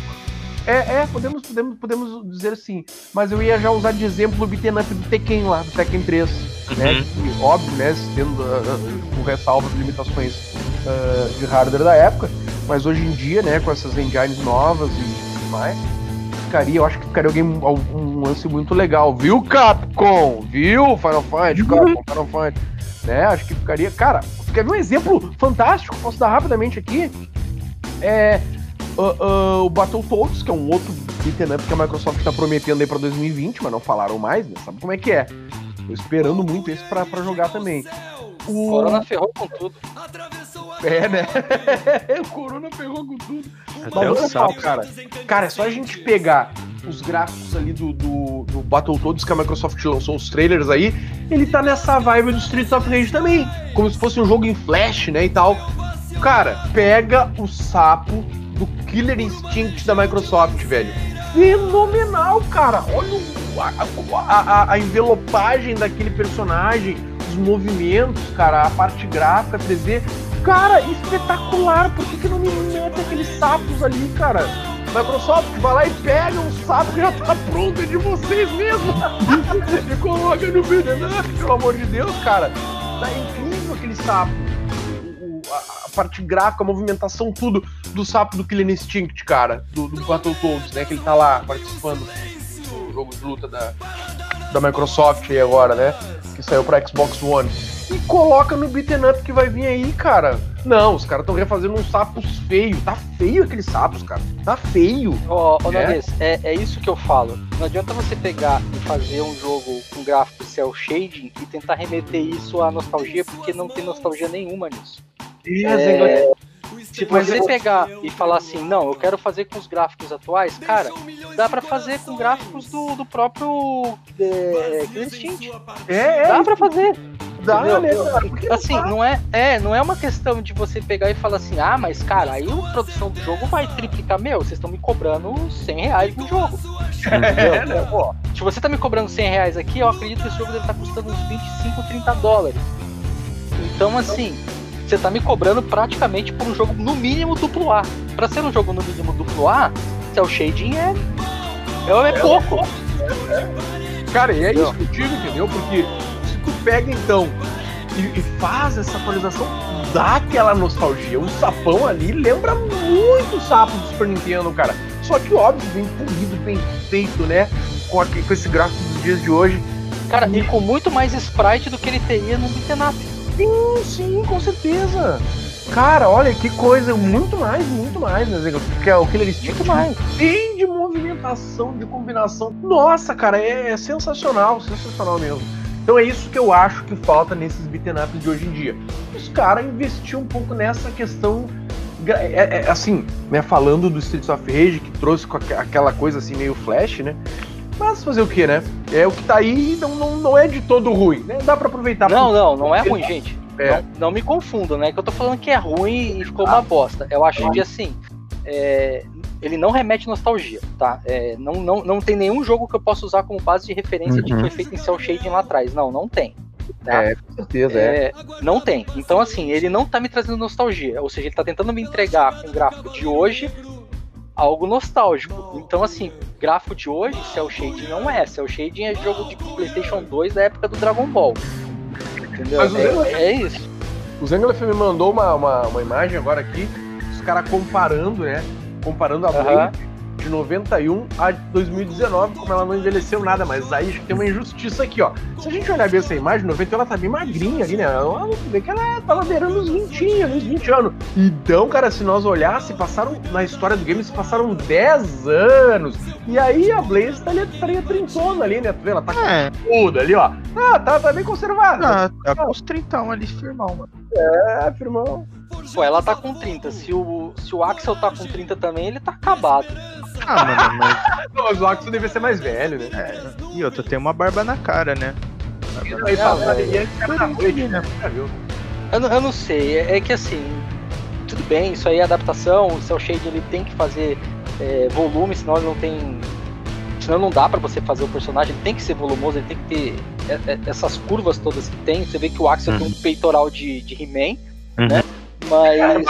É, é, podemos, podemos, podemos dizer assim. Mas eu ia já usar de exemplo o beat'em up do Tekken lá, do Tekken 3. Uhum. Né? Que, óbvio, né? Tendo uh, com ressalvas limitações uh, de hardware da época. Mas hoje em dia, né, com essas engines novas e tudo mais, ficaria, eu acho que ficaria alguém um, um lance muito legal, viu, Capcom? Viu, Final Fight, uhum. Capcom, Final Fight? Né? Acho que ficaria. Cara, quer ver um exemplo fantástico? Posso dar rapidamente aqui? É. Uh, uh, o Battletoads, que é um outro beat'em up que a Microsoft está prometendo aí para 2020, mas não falaram mais, né? Sabe como é que é? Tô esperando muito esse para jogar também. O Corona ferrou com tudo. É, né? o Corona ferrou com tudo. Até o sal, cara. Cara, é só a gente pegar os gráficos ali do, do, do Battletoads que a Microsoft lançou, os trailers aí, ele tá nessa vibe do Streets of Rage também. Como se fosse um jogo em flash, né, e tal. Cara, pega o sapo do Killer Instinct da Microsoft, velho. Fenomenal, cara. Olha o a, a, a envelopagem daquele personagem, os movimentos, cara, a parte gráfica, 3D. Cara, espetacular! Por que, que não me mete aqueles sapos ali, cara? Microsoft, vai lá e pega um sapo que já tá pronto é de vocês mesmo e coloca no vídeo, pelo amor de Deus, cara. Tá incrível aquele sapo. O- a, a parte gráfica, a movimentação, tudo do sapo do Killer Instinct, cara. Do, do Battletoads, né? Que ele tá lá participando do jogo de luta da, da Microsoft aí agora, né? Que saiu pra Xbox One. E coloca no beaten up que vai vir aí, cara. Não, os caras estão refazendo uns sapos feios. Tá feio aqueles sapos, cara. Tá feio. Ô, É? Noguês, é, é isso que eu falo. Não adianta você pegar e fazer um jogo com gráfico cel shading e tentar remeter isso à nostalgia, porque não tem nostalgia nenhuma nisso. É, se Mas você pegar e falar assim, não, eu quero fazer com os gráficos atuais, cara, dá pra fazer com gráficos do, do próprio é, Instinct. É, é, Dá pra fazer. dá, entendeu? né, Assim, não é, é, não é uma questão de você pegar e falar assim, ah, mas cara, aí a produção do jogo vai triplicar. Meu, vocês estão me cobrando 100 reais no jogo. É, né, pô? Se você tá me cobrando 100 reais aqui, eu acredito que esse jogo deve estar custando uns 25, 30 dólares. Então, assim, você tá me cobrando praticamente por um jogo no mínimo duplo A. Pra ser um jogo no mínimo duplo A, cel shading é, é, é pouco. Cara, e é Entendeu? isso que eu digo, entendeu? Porque se tu pega então e, e faz essa atualização, dá aquela nostalgia. O sapão ali lembra muito o sapo do Super Nintendo, cara. Só que, óbvio, bem polido, bem feito, né? Com, com esse gráfico dos dias de hoje. Cara, e com muito mais sprite do que ele teria no up. Sim, sim, com certeza. Cara, olha que coisa, muito mais, muito mais, né, Zé? Porque é o Killer Instinct Muito mais. tem de movimentação, de combinação. Nossa, cara, é, é sensacional, sensacional mesmo. Então é isso que eu acho que falta nesses beaten ups de hoje em dia. Os caras investir um pouco nessa questão. é- é, assim, né, falando do Streets of Rage, que trouxe aquela coisa assim meio flash, né? Mas fazer o que, né? É o que tá aí e não, não, não é de todo ruim, né? Dá pra aproveitar. Não, não, não é ruim, gente. É. Não, não me confundam, né? Que eu tô falando que é ruim e ficou uma bosta. Eu acho que assim. é, ele não remete nostalgia, tá? É, não, não, não tem nenhum jogo que eu possa usar como base de referência de que foi feito em cel shading lá atrás. Não, não tem. Tá? É, com certeza, é. É, não tem. Então, assim, ele não tá me trazendo nostalgia. Ou seja, ele tá tentando me entregar com o gráfico de hoje algo nostálgico. Então, assim, gráfico de hoje, cel shading não é. Cel shading é jogo de PlayStation 2 da época do Dragon Ball. Entendeu? Mas É, é isso. O Zangief me mandou uma, uma, uma imagem agora aqui, os caras comparando, né? Comparando a Aham. Blade de 91 a 2019, como ela não envelheceu nada, mas aí tem uma injustiça aqui, ó. Se a gente olhar bem essa imagem, 91 ela tá bem magrinha ali, né? Ela vê que ela tá ladeirando uns 20 anos, 20 anos. Então, cara, se nós olhar, se passaram, na história do game, se passaram 10 anos. E aí a Blaze tá ali, estaria trintona ali, né? Tu vê, ela tá com É, tudo ali, ó. Ah, tá, tá bem conservada. tá, tá com os 30 ali firmão, mano. É, firmão. Pô, ela tá com 30. Se o, se o Axel tá com 30 também, ele tá acabado. Ah, mano, mas. Não, mas o Axel devia ser mais velho, né? É, e outra, tem uma barba na cara, né? Barba na cara noite, né? Viu? Eu, não- eu não sei, é, é que assim, tudo bem, isso aí é adaptação, o cel shade ele tem que fazer é, volume, senão ele não tem. Senão não dá pra você fazer o personagem, ele tem que ser volumoso, ele tem que ter é, é, essas curvas todas que tem. Você vê que o Axel tem um peitoral de, de He-Man, Uhum. né? Mas.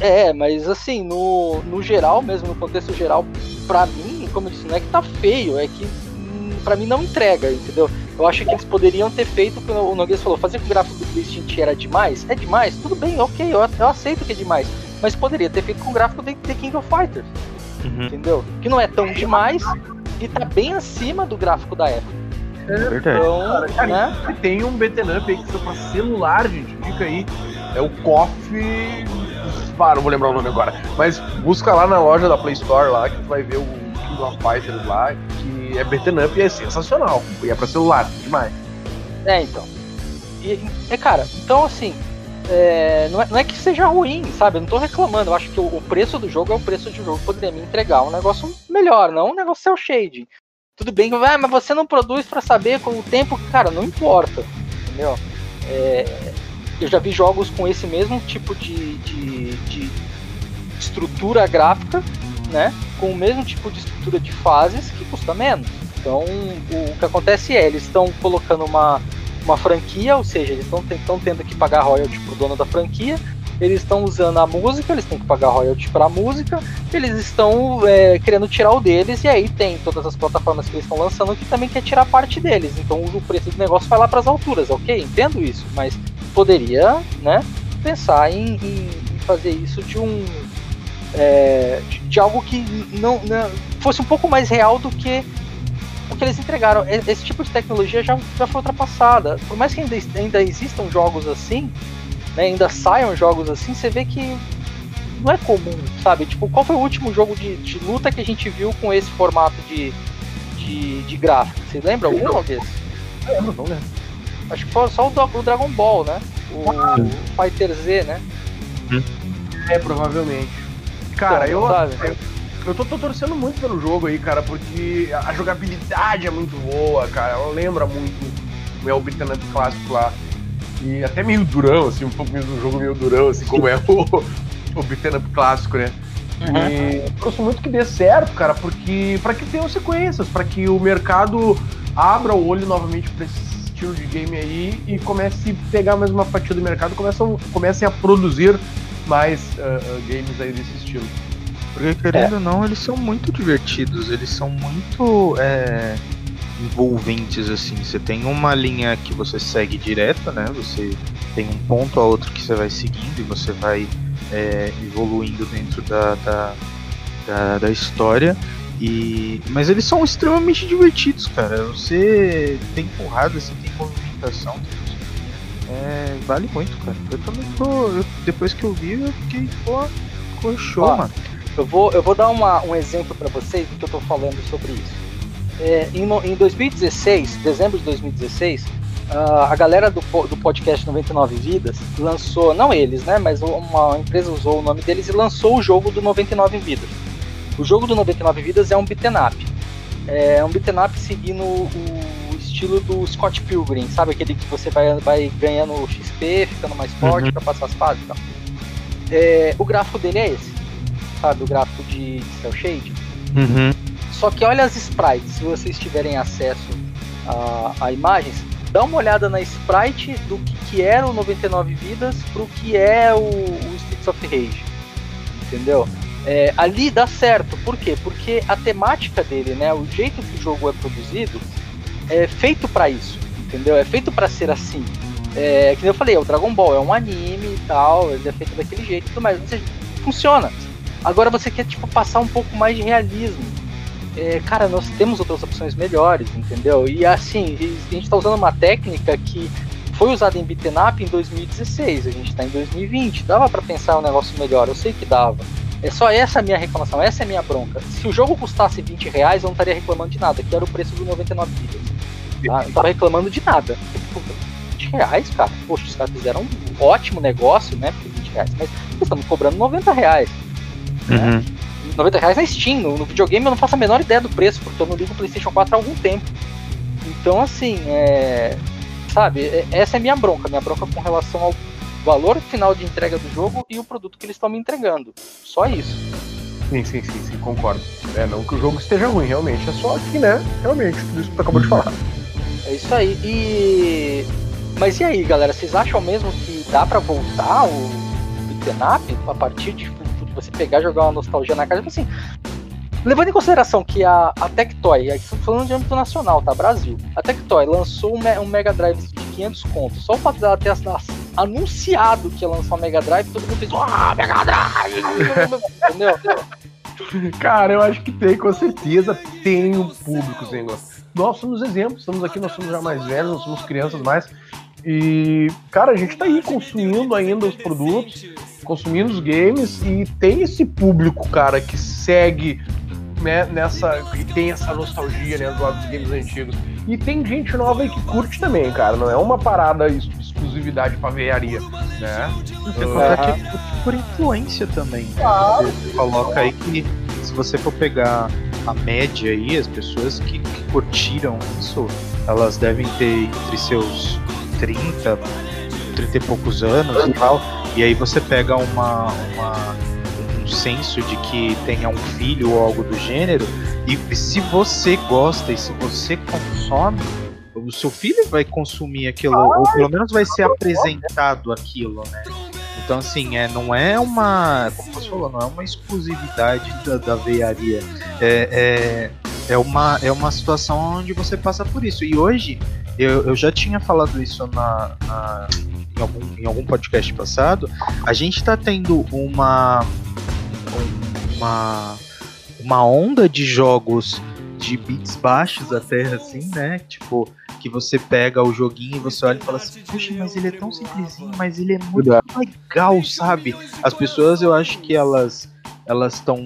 É, mas assim, no, no geral mesmo, no contexto geral, pra mim, como eu disse, não é que tá feio, é que hum, pra mim não entrega, entendeu? Eu acho que eles poderiam ter feito, como o Noguês falou, fazer com o gráfico do Instinct era demais? É demais? Tudo bem, ok, eu, eu aceito que é demais. Mas poderia ter feito com o gráfico de The King of Fighters, Uhum, entendeu? Que não é tão demais e tá bem acima do gráfico da época. é verdade. Então, Cara, né? e tem um beaten up aí que foi pra celular, gente. Fica aí. É o Coffee. Ah, não vou lembrar o nome agora. Mas busca lá na loja da Play Store lá que tu vai ver o King of Fighters lá, que é beaten up e é sensacional. E é pra celular, demais. É, então. E, é, cara, então assim, é, não, é, não é que seja ruim, sabe? Eu não tô reclamando. Eu acho que o, o preço do jogo é o preço de jogo. Poderia me entregar um negócio melhor, não um negócio cel shading. Tudo bem que, ah, mas você não produz pra saber com o tempo. Cara, não importa. Entendeu? É, eu já vi jogos com esse mesmo tipo de, de, de estrutura gráfica, né? Com o mesmo tipo de estrutura de fases que custa menos. Então, o, que acontece é, eles estão colocando uma, uma franquia, ou seja, eles estão tendo que pagar royalty pro dono da franquia, eles estão usando a música, eles têm que pagar royalty para a música, eles estão é, querendo tirar o deles, e aí tem todas as plataformas que eles estão lançando que também quer tirar parte deles. Então o preço do negócio vai lá para as alturas, ok? Entendo isso, mas poderia né, pensar em, em fazer isso de um. É, de, de, algo que não, não, fosse um pouco mais real do que o que eles entregaram. Esse tipo de tecnologia já, já foi ultrapassada. Por mais que ainda, ainda existam jogos assim, né, ainda saiam jogos assim, você vê que não é comum, sabe? Tipo, qual foi o último jogo de, de luta que a gente viu com esse formato de, de, de gráfico? Você lembra algum jogo desse? Lembro, não lembro. Acho que foi só o, o Dragon Ball, né? O, ah. o Fighter Z, né? Hum. É, provavelmente. Cara, eu, eu, eu tô, tô, torcendo muito pelo jogo aí, cara, porque a jogabilidade é muito boa, cara. Ela lembra muito o El Beat'em clássico lá. E até meio durão, assim, um pouco um jogo meio durão, assim, como é o, o up clássico, né? Uhum. E gosto muito que dê certo, cara, porque para que tenham sequências, para que o mercado abra o olho novamente para esse estilo de game aí e comece a pegar mais uma fatia do mercado, comecem, comecem a produzir mais uh, games aí desse estilo. Porque querendo é. ou não, eles são muito divertidos, eles são muito é, envolventes assim. Você tem uma linha que você segue direta, né? Você tem um ponto a outro que você vai seguindo e você vai é, evoluindo dentro da, da, da, da história. E, mas eles são extremamente divertidos, cara. Você tem porrada, você tem movimentação. É, vale muito, cara. Eu também tô. Eu, depois que eu vi, eu fiquei, pô, ficou show, Ó, mano. Eu vou, eu vou dar uma, um exemplo para vocês do que eu tô falando sobre isso. É, em, em 2016, dezembro de 2016, Uh, a galera do, do podcast 99 Vidas lançou, não eles, né, mas uma empresa usou o nome deles e lançou o jogo do 99 Vidas. O jogo do 99 Vidas é um beat'em up. É um beat'em up seguindo o estilo do Scott Pilgrim, sabe? Aquele que você vai, vai ganhando XP, ficando mais forte uhum. para passar as fases e tal. É, o gráfico dele é esse, sabe? O gráfico de Cell Shade. Uhum. Só que olha as sprites, se vocês tiverem acesso a, a imagens, dá uma olhada na sprite do que, que era o 99 Vidas pro que é o, o Streets of Rage. Entendeu? É, ali dá certo, por quê? Porque a temática dele, né, o jeito que o jogo é produzido, é feito para isso, entendeu? É feito para ser assim. É, que eu falei, é o Dragon Ball é um anime e tal, ele é feito daquele jeito e tudo mais. Seja, funciona. Agora você quer tipo passar um pouco mais de realismo é, cara, nós temos outras opções melhores, entendeu? E assim, a gente está usando uma técnica que foi usada em beat'em up em 2016, a gente está em 2020, dava para pensar um negócio melhor, eu sei que dava. É só essa a minha reclamação, essa é a minha bronca. Se o jogo custasse 20 reais, eu não estaria reclamando de nada, que era o preço do 99 vidas. Tá? Eu não tava reclamando de nada. 20 reais, cara. Poxa, os caras fizeram um ótimo negócio, né? Por 20 reais, mas eles estão cobrando 90 reais. Né? Uhum. Né? 90 reais na Steam. No, no, videogame eu não faço a menor ideia do preço, porque eu não ligo o PlayStation 4 há algum tempo. Então, assim, é. Sabe, é, essa é a minha bronca. Minha bronca com relação ao valor final de entrega do jogo e o produto que eles estão me entregando. Só isso. Sim, sim, sim, sim, concordo. É, não que o jogo esteja ruim, realmente. É só que, né, realmente, tudo isso que tu acabou de falar. É isso aí. E. Mas e aí, galera? Vocês acham mesmo que dá para voltar o beat'em up a partir de você pegar e jogar uma nostalgia na casa, tipo assim. Levando em consideração que a, a Tectoy, aqui estamos falando de âmbito nacional, tá? Brasil. A Tectoy lançou um, um Mega Drive de 500 contos. Só o fato dela ter anunciado que ia lançar um Mega Drive, todo mundo fez, ah, Mega Drive! Entendeu? Cara, eu acho que tem, com certeza tem um público sem Nós somos exemplos, estamos aqui, nós somos já mais velhos, nós somos crianças mais. E, cara, a gente tá aí consumindo ainda os produtos, consumindo os games e tem esse público, cara, que segue né, nessa. que tem essa nostalgia né, do lado dos games antigos. E tem gente nova aí que curte também, cara. Não é uma parada exclusividade pra veiaria, né? Você uh, por influência também. Ah, você coloca aí que se você for pegar a média aí, as pessoas que, que curtiram isso, elas devem ter entre seus 30, 30 e poucos anos e tal. E aí você pega uma, uma um senso de que tenha um filho ou algo do gênero. E se você gosta e se você consome, o seu filho vai consumir aquilo, ou pelo menos vai ser apresentado aquilo, né? Então, assim, é, não é uma. Como você falou, não é uma exclusividade da, da veiaria. É, é, é, uma, é uma situação onde você passa por isso. E hoje, eu, eu já tinha falado isso na, na em, algum, em algum podcast passado, a gente está tendo uma. Uma uma onda de jogos de bits baixos até assim, né? Tipo, que você pega o joguinho e você olha e fala assim, puxa, mas ele é tão simplesinho, mas ele é muito legal, sabe? As pessoas, eu acho que elas elas estão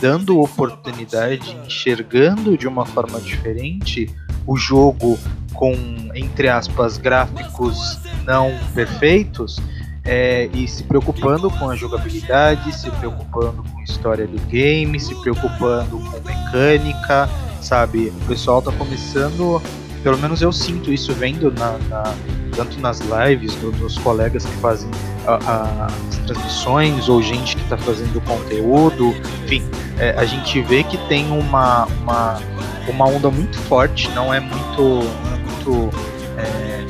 dando oportunidade, enxergando de uma forma diferente o jogo com, entre aspas, gráficos não perfeitos é, e se preocupando com a jogabilidade, se preocupando com a história do game, se preocupando com mecânica, sabe? O pessoal tá começando pelo menos eu sinto isso vendo na, na tanto nas lives do, dos colegas que fazem a, a, as transmissões ou gente que está fazendo conteúdo, enfim, é, a gente vê que tem uma, uma, uma onda muito forte, não é muito, é muito é,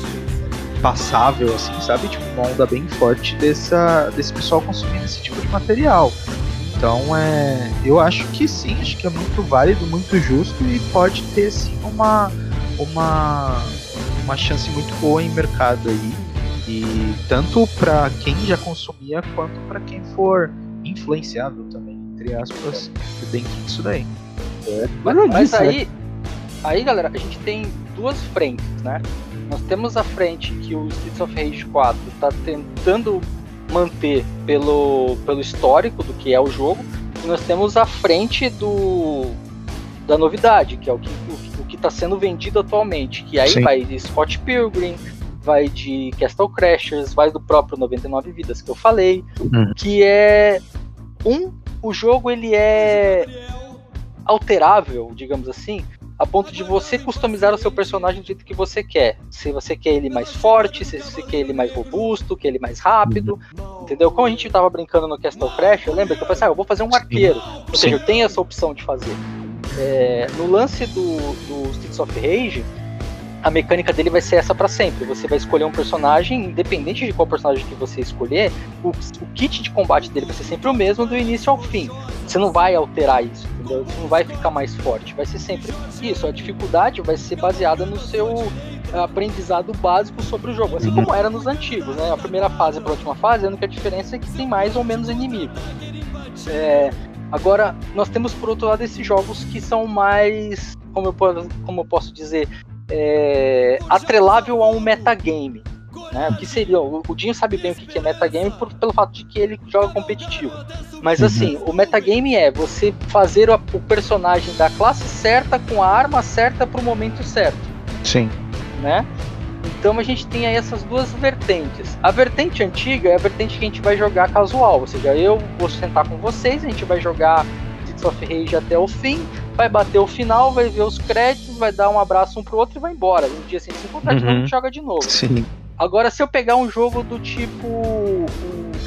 passável, assim, sabe? Tipo, uma onda bem forte dessa, desse pessoal consumindo esse tipo de material. Então, é, eu acho que sim, acho que é muito válido, muito justo e pode ter sim uma uma, uma chance muito boa em mercado aí. E tanto para quem já consumia quanto para quem for influenciado também, entre aspas, dentro disso daí. É, mas, mas aí, aí, galera, a gente tem duas frentes, né? Nós temos a frente que o Streets of Rage 4 está tentando manter pelo, pelo histórico do que é o jogo, e nós temos a frente do da novidade, que é o que, o, o que está sendo vendido atualmente. Que aí Sim. vai de Scott Pilgrim, vai de Castle Crashers, vai do próprio 99 Vidas que eu falei, uhum. que é um o jogo ele é alterável, digamos assim, a ponto de você customizar o seu personagem do jeito que você quer. Se você quer ele mais forte, se você quer ele mais robusto, quer ele mais rápido, entendeu? Como a gente tava brincando no Castle Crash, eu lembro que eu pensei, ah, eu vou fazer um arqueiro. Ou seja, eu tenho essa opção de fazer. É, no lance do, do Streets of Rage, a mecânica dele vai ser essa para sempre. Você vai escolher um personagem, independente de qual personagem que você escolher, o, o, kit de combate dele vai ser sempre o mesmo do início ao fim. Você não vai alterar isso, entendeu? Você não vai ficar mais forte. Vai ser sempre isso. A dificuldade vai ser baseada no seu aprendizado básico sobre o jogo, assim uhum. como era nos antigos, né? A primeira fase para a última fase, a única diferença é que tem mais ou menos inimigos. É, Agora, nós temos por outro lado esses jogos que são mais, como eu, como eu posso dizer, é, atrelável a um metagame. Né? O que seria? O, o Dinho sabe bem o que é metagame por, pelo fato de que ele joga competitivo. Mas uhum. assim, o metagame é você fazer o, o personagem da classe certa com a arma certa para o momento certo. Sim. Né? Então a gente tem aí essas duas vertentes. A vertente antiga é a vertente que a gente vai jogar casual, ou seja, eu vou sentar com vocês, a gente vai jogar Streets of Rage até o fim, vai bater o final, vai ver os créditos, vai dar um abraço um pro outro e vai embora. Um dia sem se encontrar, uhum. a gente joga de novo. Sim. Agora, se eu pegar um jogo do tipo o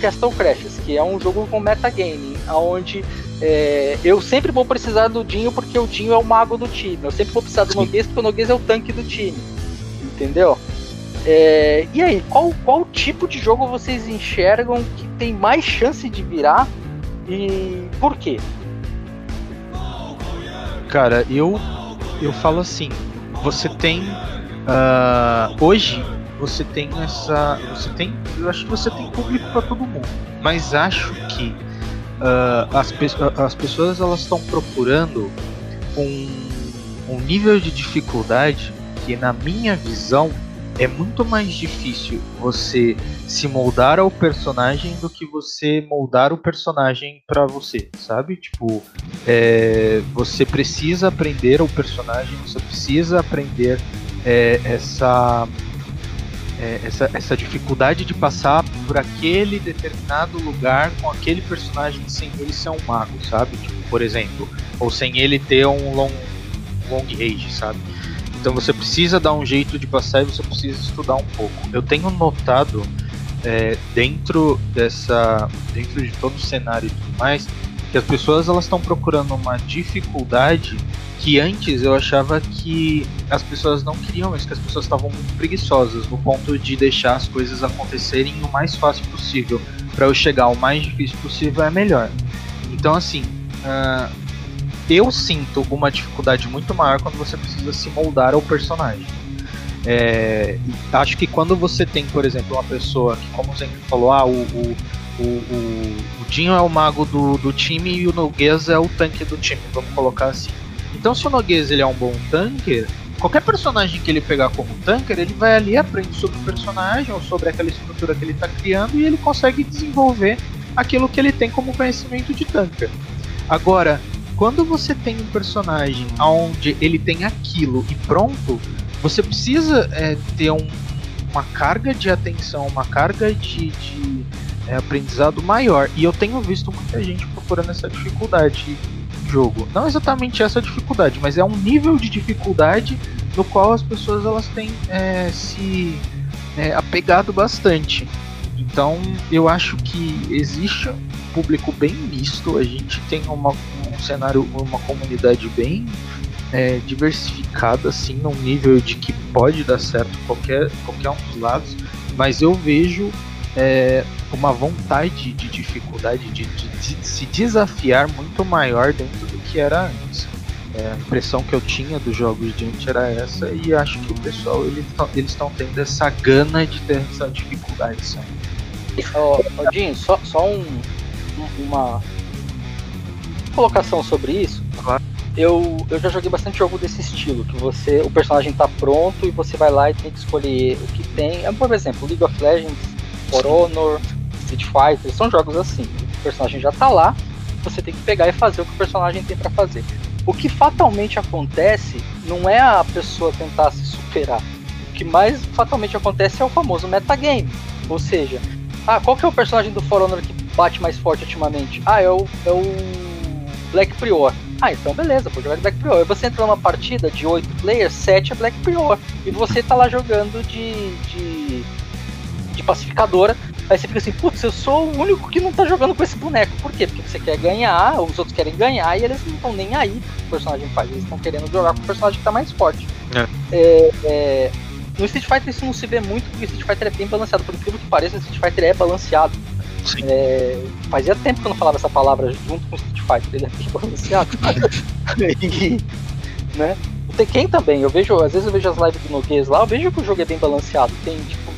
Castle Crashes, que é um jogo com metagame, onde é, eu sempre vou precisar do Dinho porque o Dinho é o mago do time. Eu sempre vou precisar do Noguês porque o Noguês é o tanque do time. Entendeu? É, e aí, qual, qual tipo de jogo vocês enxergam que tem mais chance de virar e por quê? Cara, eu eu falo assim, você tem uh, hoje você tem essa, você tem, eu acho que você tem público para todo mundo, mas acho que uh, as, as pessoas elas estão procurando um, um nível de dificuldade que na minha visão é muito mais difícil você se moldar ao personagem do que você moldar o personagem para você, sabe? Tipo, é, você precisa aprender o personagem, você precisa aprender é, essa, é, essa essa dificuldade de passar por aquele determinado lugar com aquele personagem sem ele ser um mago, sabe? Tipo, por exemplo, ou sem ele ter um long, long range, sabe? Então você precisa dar um jeito de passar e você precisa estudar um pouco. Eu tenho notado é, dentro dessa, dentro de todo o cenário e tudo mais, que as pessoas elas estão procurando uma dificuldade que antes eu achava que as pessoas não queriam isso, que as pessoas estavam muito preguiçosas no ponto de deixar as coisas acontecerem o mais fácil possível. Para eu chegar o mais difícil possível é melhor. Então assim, uh, eu sinto uma dificuldade muito maior quando você precisa se moldar ao personagem. É, acho que quando você tem, por exemplo, uma pessoa que, como o Zen falou, ah, o, o, o, o, Dinho é o mago do, do time e o Noguês é o tanque do time, vamos colocar assim. Então, se o Noguês ele é um bom tanker, qualquer personagem que ele pegar como tanker, ele vai ali aprende sobre o personagem ou sobre aquela estrutura que ele está criando e ele consegue desenvolver aquilo que ele tem como conhecimento de tanker. Agora, quando você tem um personagem onde ele tem aquilo e pronto, você precisa é, ter um, uma carga de atenção, uma carga de, de é, aprendizado maior. E eu tenho visto muita gente procurando essa dificuldade no jogo. Não exatamente essa dificuldade, mas é um nível de dificuldade no qual as pessoas elas têm é, se é, apegado bastante. Então eu acho que existe um público bem misto. A gente tem uma, um cenário, uma comunidade bem é, diversificada, assim, num nível de que pode dar certo qualquer, qualquer um dos lados, mas eu vejo é, uma vontade de dificuldade, de, de, de, se desafiar muito maior dentro do que era antes. É, a impressão que eu tinha dos jogos de antes era essa, e acho que o pessoal eles estão tendo essa gana de ter essa dificuldade. Sabe? Oh, só, só um, uma colocação sobre isso. Claro eu, eu já joguei bastante jogo desse estilo, que você o personagem tá pronto e você vai lá e tem que escolher o que tem. É, por exemplo, League of Legends, For Honor, Street Fighter, são jogos assim. O personagem já tá lá, você tem que pegar e fazer o que o personagem tem para fazer. O que fatalmente acontece não é a pessoa tentar se superar. O que mais fatalmente acontece é o famoso metagame. Ou seja, ah, qual que é o personagem do For Honor que bate mais forte ultimamente? Ah, é o, é o Black Prior. Ah, então beleza, vou jogar de Black Prior. E você entra numa partida de 8 players, 7 é Black Prior. E você tá lá jogando de, de, de pacificadora. Aí você fica assim, putz, eu sou o único que não tá jogando com esse boneco. Por quê? Porque você quer ganhar, os outros querem ganhar e eles não estão nem aí o personagem faz. Eles estão querendo jogar com o personagem que tá mais forte. É. É, é, no Street Fighter isso não se vê muito, porque o Street Fighter é bem balanceado. Por incrível que pareça, o Street Fighter é balanceado. É, fazia tempo que eu não falava essa palavra junto com Street Fighter, ele é bem e, né? O Tekken também, eu vejo, às vezes eu vejo as lives do Noguês lá, eu vejo que o jogo é bem balanceado. Tem, tipo,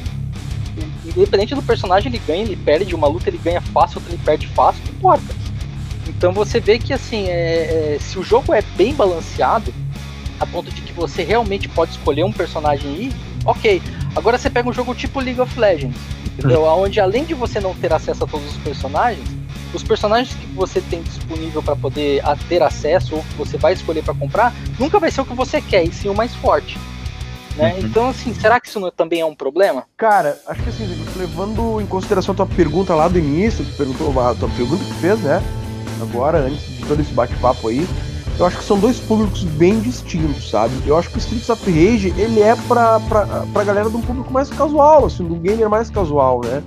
independente do personagem, ele ganha, ele perde, uma luta ele ganha fácil, outra ele perde fácil, não importa. Então você vê que assim, é, é, se o jogo é bem balanceado, a ponto de que você realmente pode escolher um personagem aí, ok. Agora você pega um jogo tipo League of Legends entendeu? Hum. Onde além de você não ter acesso a todos os personagens, os personagens que você tem disponível para poder ter acesso ou que você vai escolher para comprar, nunca vai ser o que você quer, e sim o mais forte. Né? Uhum. Então, assim, será que isso não, também é um problema? Cara, acho que assim, levando em consideração a tua pergunta lá do início, que perguntou a tua pergunta que fez, né? Agora, antes de todo esse bate-papo aí, eu acho que são dois públicos bem distintos, sabe? Eu acho que o Streets of Rage, ele é pra, pra, pra galera de um público mais casual, assim, do gamer mais casual, né?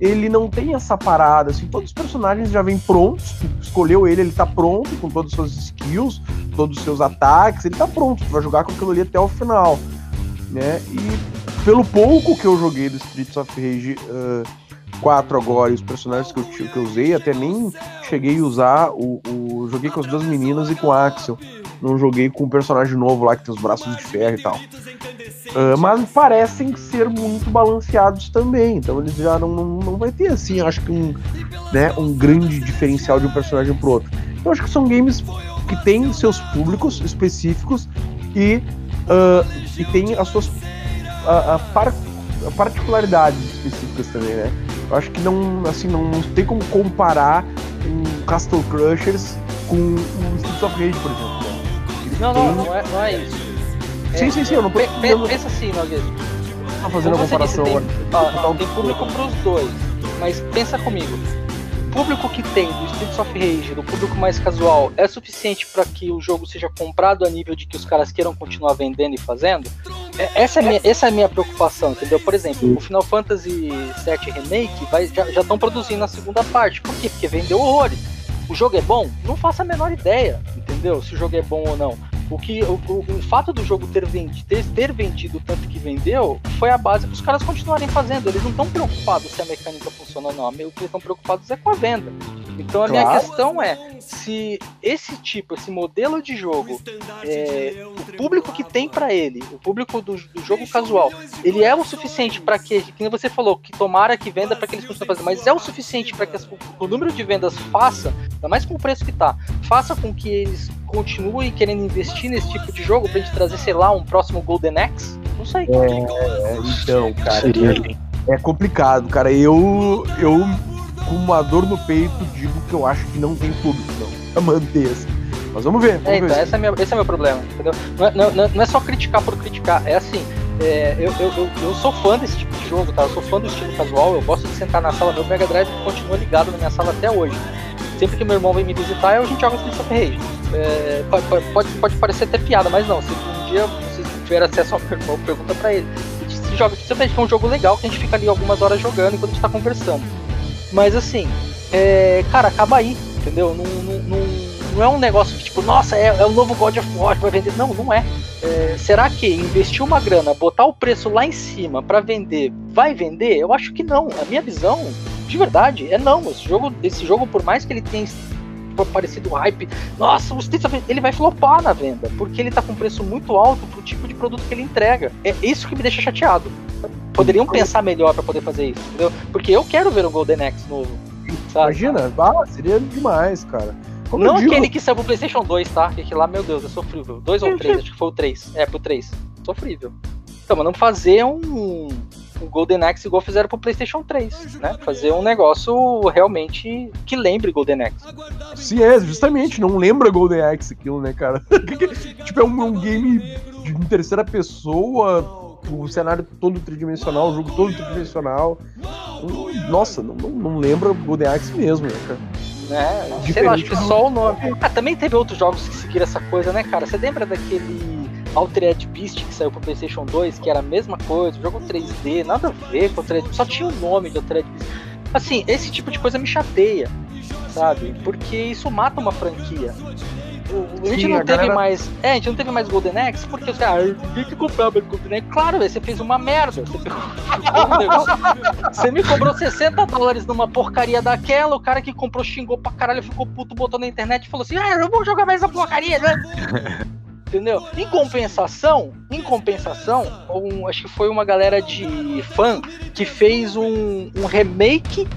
Ele não tem essa parada, assim, todos os personagens já vêm prontos, escolheu ele, ele tá pronto, com todas as suas skills, todos os seus ataques, ele tá pronto, vai jogar com aquilo ali até o final, né? E pelo pouco que eu joguei do Streets of Rage... Uh, 4 agora e os personagens que eu, que eu usei, até nem cheguei a usar o, o. Joguei com as duas meninas e com o Axel. Não joguei com um personagem novo lá que tem os braços de ferro e tal. Uh, mas parecem ser muito balanceados também. Então eles já não, não, não vai ter assim, acho que um, né, um grande diferencial de um personagem pro outro. Eu acho que são games que têm seus públicos específicos e, uh, e tem as suas uh, par particularidades específicas também, né? Eu acho que não, assim, não, não tem como comparar um Castle Crushers com o Streets of Rage, por exemplo. Né? Não, não, não é, não é isso. Sim, é, sim, sim, eu não tô... Pensa, pensa assim, Nogueira. Tá fazendo a comparação tem, ó, tem público pros dois, mas pensa comigo. O público que tem do Streets of Rage, do público mais casual, é suficiente para que o jogo seja comprado a nível de que os caras queiram continuar vendendo e fazendo? É, essa, é minha, essa é a minha preocupação, entendeu? Por exemplo, o Final Fantasy VII Remake vai, já estão produzindo a segunda parte. Por quê? Porque vendeu horrores. O jogo é bom? Não faço a menor ideia, entendeu? Se o jogo é bom ou não. O, que, o, o, o fato do jogo ter vendido, ter, ter vendido tanto que vendeu foi a base para os caras continuarem fazendo. Eles não estão preocupados se a mecânica funciona ou não. O que eles estão preocupados é com a venda. Então a minha questão é se esse tipo, esse modelo de jogo, é, o público que tem para ele, o público do, do, jogo casual, ele é o suficiente para que, que você falou, que tomara que venda para que eles continuem fazendo, mas é o suficiente para que as, o número de vendas faça, ainda mais com o preço que tá, faça com que eles continuem querendo investir nesse tipo de jogo pra gente trazer, sei lá, um próximo Golden Axe? Não sei. É, então, cara. Seria é, é complicado, cara. Eu, eu com uma dor no peito, digo que eu acho que não tem público, não. Pra manter assim. Mas vamos ver. Vamos é, ver então, esse é, meu, esse é meu problema, entendeu? Não é, não, não é só criticar por criticar, é assim. É, eu, eu, eu, eu, sou fã desse tipo de jogo, tá? Eu sou fã do estilo casual, eu gosto de sentar na sala, meu Mega Drive continua ligado na minha sala até hoje. Sempre que meu irmão vem me visitar, a gente joga Streets of Rage. É, pode, pode, pode parecer até piada, mas não. Se um dia você tiver acesso ao meu irmão, pergunta pra ele. Se joga Streets of Rage, que é um jogo legal, que a gente fica ali algumas horas jogando enquanto a gente tá conversando. Mas assim, é, cara, acaba aí, entendeu? Não, não, não, é um negócio que, tipo, nossa, é, é o novo God of War vai vender. Não, não é. é. Será que investir uma grana, botar o preço lá em cima para vender, vai vender? Eu acho que não. A minha visão, de verdade, é não. Esse jogo, esse jogo por mais que ele tenha parecido hype, nossa, of ele vai flopar na venda, porque ele tá com preço muito alto pro tipo de produto que ele entrega. É isso que me deixa chateado. Poderiam pensar melhor para poder fazer isso, entendeu? Porque eu quero ver o Golden Axe novo. Sabe? Imagina, ah, seria demais, cara. Como não aquele que saiu pro PlayStation 2, tá? Que lá, meu Deus, é sofrível. 2 ou 3, acho que foi o 3. É, pro 3. Sofrível. Então, mas não fazer um, um Golden Axe igual fizeram pro PlayStation 3, né? Fazer um negócio realmente que lembre Golden Axe. Sim, é, justamente, não lembra Golden Axe aquilo, né, cara? tipo, é um, um game de terceira pessoa, o cenário todo tridimensional, o jogo todo tridimensional. Nossa, não, não, não lembra Golden Axe mesmo, né, cara? É, sei lá, acho que só o nome. Ah, também teve outros jogos que seguiram essa coisa, né, cara? Você lembra daquele Altered Beast que saiu pro PlayStation 2, que era a mesma coisa, jogo 3D, nada a ver com Altered Beast, só tinha o nome de Altered Beast. Assim, esse tipo de coisa me chateia, sabe? Porque isso mata uma franquia a gente Sim, não a teve galera... mais. É, a gente não teve mais Golden Axe porque os caras, ah, ninguém que comprava Golden Axe. Claro, véio, você fez uma merda. Você, pegou... você me cobrou 60 dólares numa porcaria daquela, o cara que comprou xingou pra caralho, ficou puto, botou na internet e falou assim: Ah, eu não vou jogar mais essa porcaria, né? Entendeu? Em compensação, em compensação, um, acho que foi uma galera de fã que fez um, um remake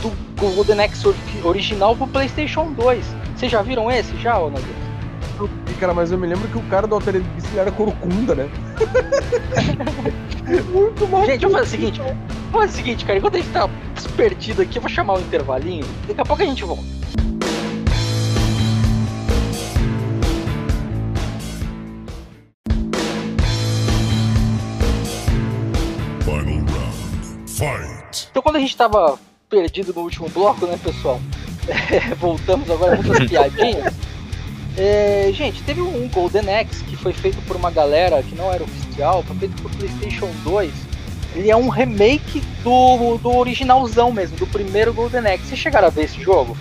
do Golden Axe original pro PlayStation 2. Vocês já viram esse já, ou não? Cara, mas eu me lembro que o cara do Altered Beast era corcunda, né? Muito mal. Gente, vamos fazer o seguinte. Vamos fazer o seguinte, cara. Enquanto a gente tá perdido aqui, eu vou chamar o um intervalinho. Daqui a pouco a gente volta. Fight. Então quando a gente tava perdido no último bloco, né, pessoal? É, voltamos agora muitas piadinhas. É, gente, teve um Golden Axe que foi feito por uma galera que não era oficial, foi feito por PlayStation 2. Ele é um remake do, do originalzão mesmo, do primeiro Golden Axe. Vocês chegaram a ver esse jogo?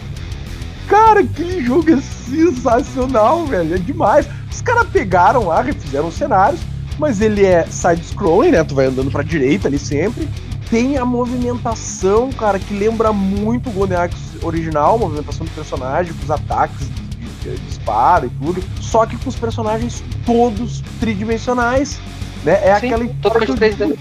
Cara, aquele jogo é sensacional, velho. É demais. Os caras pegaram lá, refizeram os cenários, mas ele é side-scrolling, né? Tu vai andando pra direita ali sempre tem a movimentação, cara, que lembra muito o Golden Axe original, movimentação do personagem, com os ataques de, disparo e tudo, só que com os personagens todos tridimensionais, né? É Sim, aquela história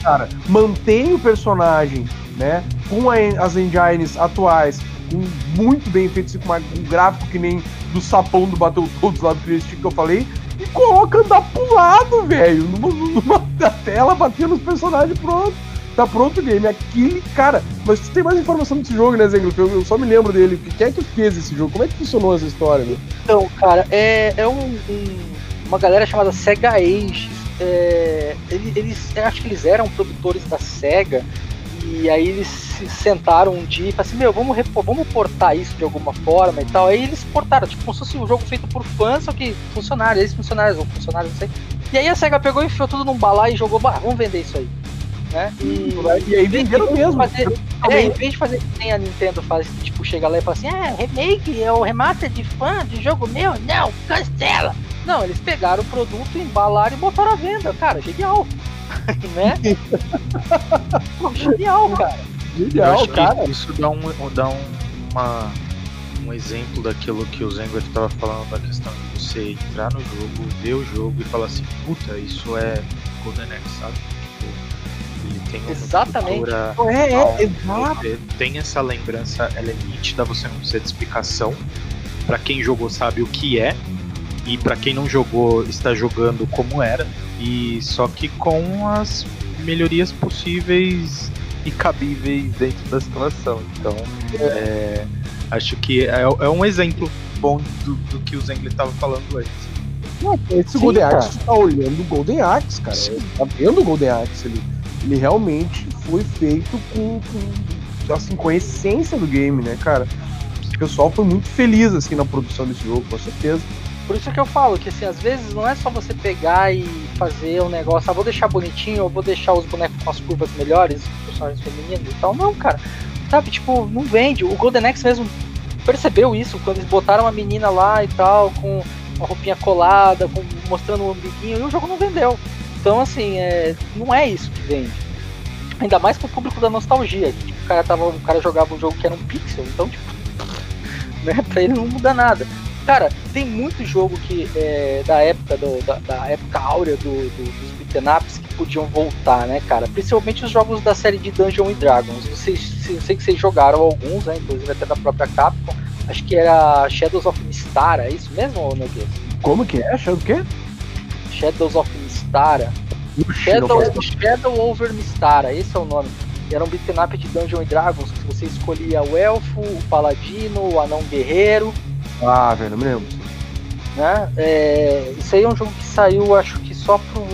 cara. Mantém o personagem, né, com a, as engines atuais, com muito bem feitos, com uma, um gráfico que nem do sapão do Battletoads lá do Cristian que eu falei, e coloca andar pro lado, velho, numa, numa tela, batendo os personagens pronto tá pronto o game. Aquele, cara, mas tu tem mais informação desse jogo, né, Zengler? Eu, eu só me lembro dele. Quem é que fez esse jogo? Como é que funcionou essa história, meu? Então, cara, é, é um, um, uma galera chamada Sega Age. É, eles, eles, acho que eles eram produtores da Sega. E aí eles se sentaram um dia e falaram assim, meu, vamos, vamos portar isso de alguma forma e tal. Aí eles portaram, tipo, como se fosse um jogo feito por fãs, só que funcionários, ex-funcionários ou funcionários, não sei. E aí a SEGA pegou, enfiou tudo num balai e jogou, bah, vamos vender isso aí. Né? E, E aí venderam mesmo. fazer, é, em vez de fazer que nem a Nintendo faz, tipo, chega lá e fala assim, ah, remake, é o remaster de fã de jogo meu, não, cancela. Não, eles pegaram o produto, embalaram e botaram à venda. Cara, genial. né? Pô, genial, cara. Eu Genial, acho cara. que isso dá, um, dá um, uma, um exemplo daquilo que o Zengo estava falando da questão de você entrar no jogo, ver o jogo e falar assim, puta, isso é Golden Axe, sabe? Tem uma Exatamente. É, é, exato. Você tem essa lembrança, ela é nítida, você não precisa de explicação. Pra quem jogou sabe o que é, e pra quem não jogou está jogando como era, e só que com as melhorias possíveis e cabíveis dentro da situação. Então, é, acho que é, é um exemplo bom do, do que o Zengler estava falando antes. Não, esse Sim, Golden. Axe, tu tá olhando o Golden Axe, cara. Sim. Tá vendo o Golden Axe ali. Ele realmente foi feito com, com, assim, com a essência do game, né, cara? O pessoal foi muito feliz, assim, na produção desse jogo, com certeza. Por isso que eu falo que assim, às vezes não é só você pegar e fazer um negócio, ah, vou deixar bonitinho, ou vou deixar os bonecos com as curvas melhores, personagens femininos e tal. Não, cara. Sabe, tipo, não vende. O Golden Axe mesmo percebeu isso quando eles botaram uma menina lá e tal, com uma roupinha colada, com, mostrando o umbiguinho, e o jogo não vendeu. Então, assim, é, não é isso que vende. Ainda mais com o público da nostalgia. Que, tipo, o, cara tava, o cara jogava um jogo que era um pixel, então, tipo, né, pra ele não muda nada. Cara, tem muito jogo que é, da época do- da, da época áurea do, do- dos beat'em ups que podiam voltar, né, cara? Principalmente os jogos da série de Dungeons and Dragons. Vocês, eu sei que vocês jogaram alguns, né? Inclusive até da própria Capcom. Acho que era Shadows of Mistara, é isso mesmo, Deus? Como que é? Achando o quê? Shadows of Mistara. Shadow, Shadow Over Mistara, esse é o nome. Era um beat'em up de Dungeons and Dragons, que você escolhia o elfo, o paladino, o anão guerreiro, Ah, velho, me lembro. né? É, isso aí é um jogo que saiu, acho que só pro,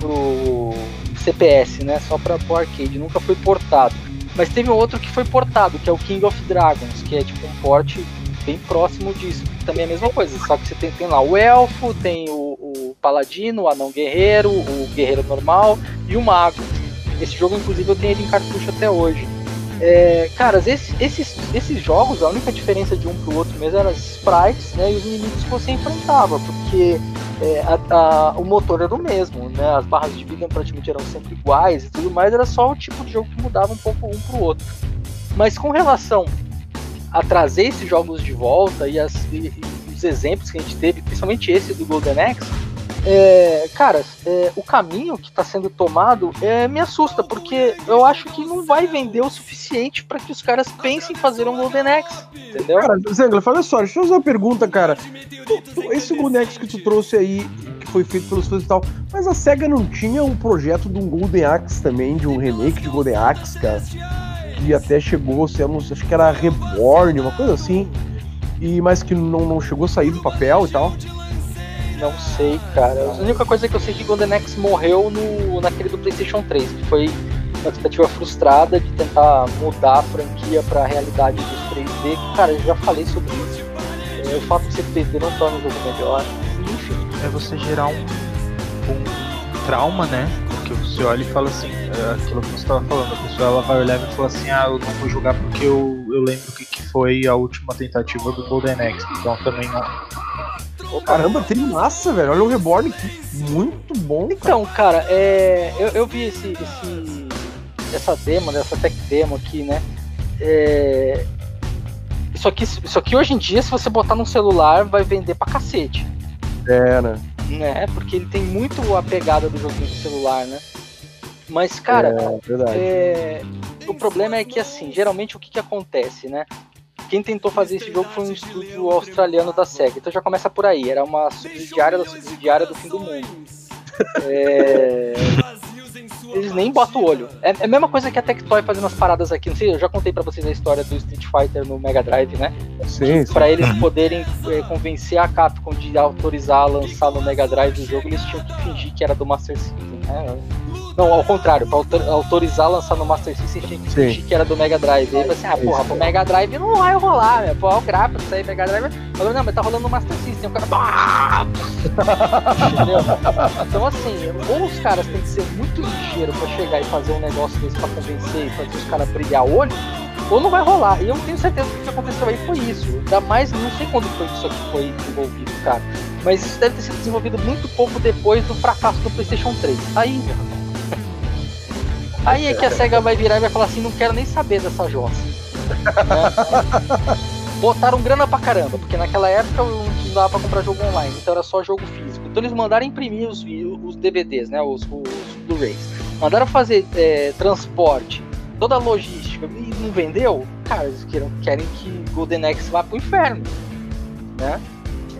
pro CPS, né? Só para pro arcade, nunca foi portado. Mas teve outro que foi portado, que é o King of Dragons, que é tipo um porte bem próximo disso. Também é a mesma coisa, só que você tem, tem lá o elfo, tem o paladino, o anão guerreiro, o guerreiro normal e o mago. Esse jogo, inclusive, eu tenho ele em cartucho até hoje. É, caras, esses, esses, jogos, a única diferença de um pro outro mesmo eram as sprites né, e os inimigos que você enfrentava, porque é, a- a- o motor era o mesmo, né, as barras de vida praticamente eram sempre iguais e tudo mais, era só o tipo de jogo que mudava um pouco um pro outro. Mas com relação a trazer esses jogos de volta e, as- e- e os exemplos que a gente teve, principalmente esse do Golden Axe, é, cara, é, o caminho que está sendo tomado é, me assusta, porque eu acho que não vai vender o suficiente para que os caras pensem em fazer um Golden Axe, entendeu? Cara, Zengler, fala só, deixa eu fazer uma pergunta, cara. Esse Golden Axe que tu trouxe aí, que foi feito pelos fãs e tal, mas a SEGA não tinha um projeto de um Golden Axe também, de um remake de Golden Axe, cara? Que até chegou, se acho que era Reborn, uma coisa assim. E, mas que não, não chegou a sair do papel e tal. Não sei, cara. A única coisa que eu sei é que Golden Axe morreu no, naquele do PlayStation 3, que foi uma tentativa frustrada de tentar mudar a franquia para a realidade dos 3D. que, Cara, eu já falei sobre isso. É, o fato de ser 3D não torna o jogo melhor. Enfim. É você gerar um, um trauma, né? Porque você olha e fala assim, é aquilo que você estava falando, a pessoa ela vai olhar e fala assim, ah, eu não vou jogar porque eu, eu lembro que, que foi a última tentativa do Golden Axe, então também não. Caramba, tem massa, velho. Olha o Reborn, muito bom. Então, cara, é, eu, eu vi esse, esse- essa demo, né, essa tech demo aqui, né? É, isso, aqui, isso aqui hoje em dia, se você botar num celular, vai vender pra cacete. É, né? Né? Porque ele tem muito a pegada do joguinho do celular, né? Mas, cara, É, é, o problema é que, assim, geralmente o que, que acontece, né? Quem tentou fazer esse jogo foi um estúdio australiano da SEGA, então já começa por aí. Era uma subsidiária da subsidiária do fim do mundo. É, Eles nem botam o olho. É é a mesma coisa que a Tectoy fazendo as paradas aqui. Não sei, eu já contei pra vocês a história do Street Fighter no Mega Drive, né? Sim, sim. Pra eles poderem é, convencer a Capcom de autorizar a lançar no Mega Drive o jogo, eles tinham que fingir que era do Master System. né? Não, ao contrário, pra autor- autorizar lançar no Master System tinha que Sim. fingir que era do Mega Drive. Aí você, ah, porra, pro Mega Drive não vai rolar, né? Pô, o gráfico, isso aí, Mega Drive. Falou, não, mas tá rolando no Master System. O cara. Entendeu? Então, assim, ou os caras têm que ser muito ligeiros pra chegar e fazer um negócio desse pra convencer e fazer os caras brilhar olho, ou não vai rolar. E eu tenho certeza que o que aconteceu aí foi isso. Ainda mais, não sei quando foi que isso aqui foi desenvolvido, cara. Mas isso deve ter sido desenvolvido muito pouco depois do fracasso do PlayStation 3. Aí. Aí é que a SEGA vai virar e vai falar assim: não quero nem saber dessa jossa. Né? Botaram grana pra caramba, porque naquela época não dava pra comprar jogo online, então era só jogo físico. Então eles mandaram imprimir os, os DVDs, né? Os, os Blu-rays. Mandaram fazer é, transporte, toda a logística e não vendeu, cara, eles querem, querem que Golden Axe vá pro inferno. Né?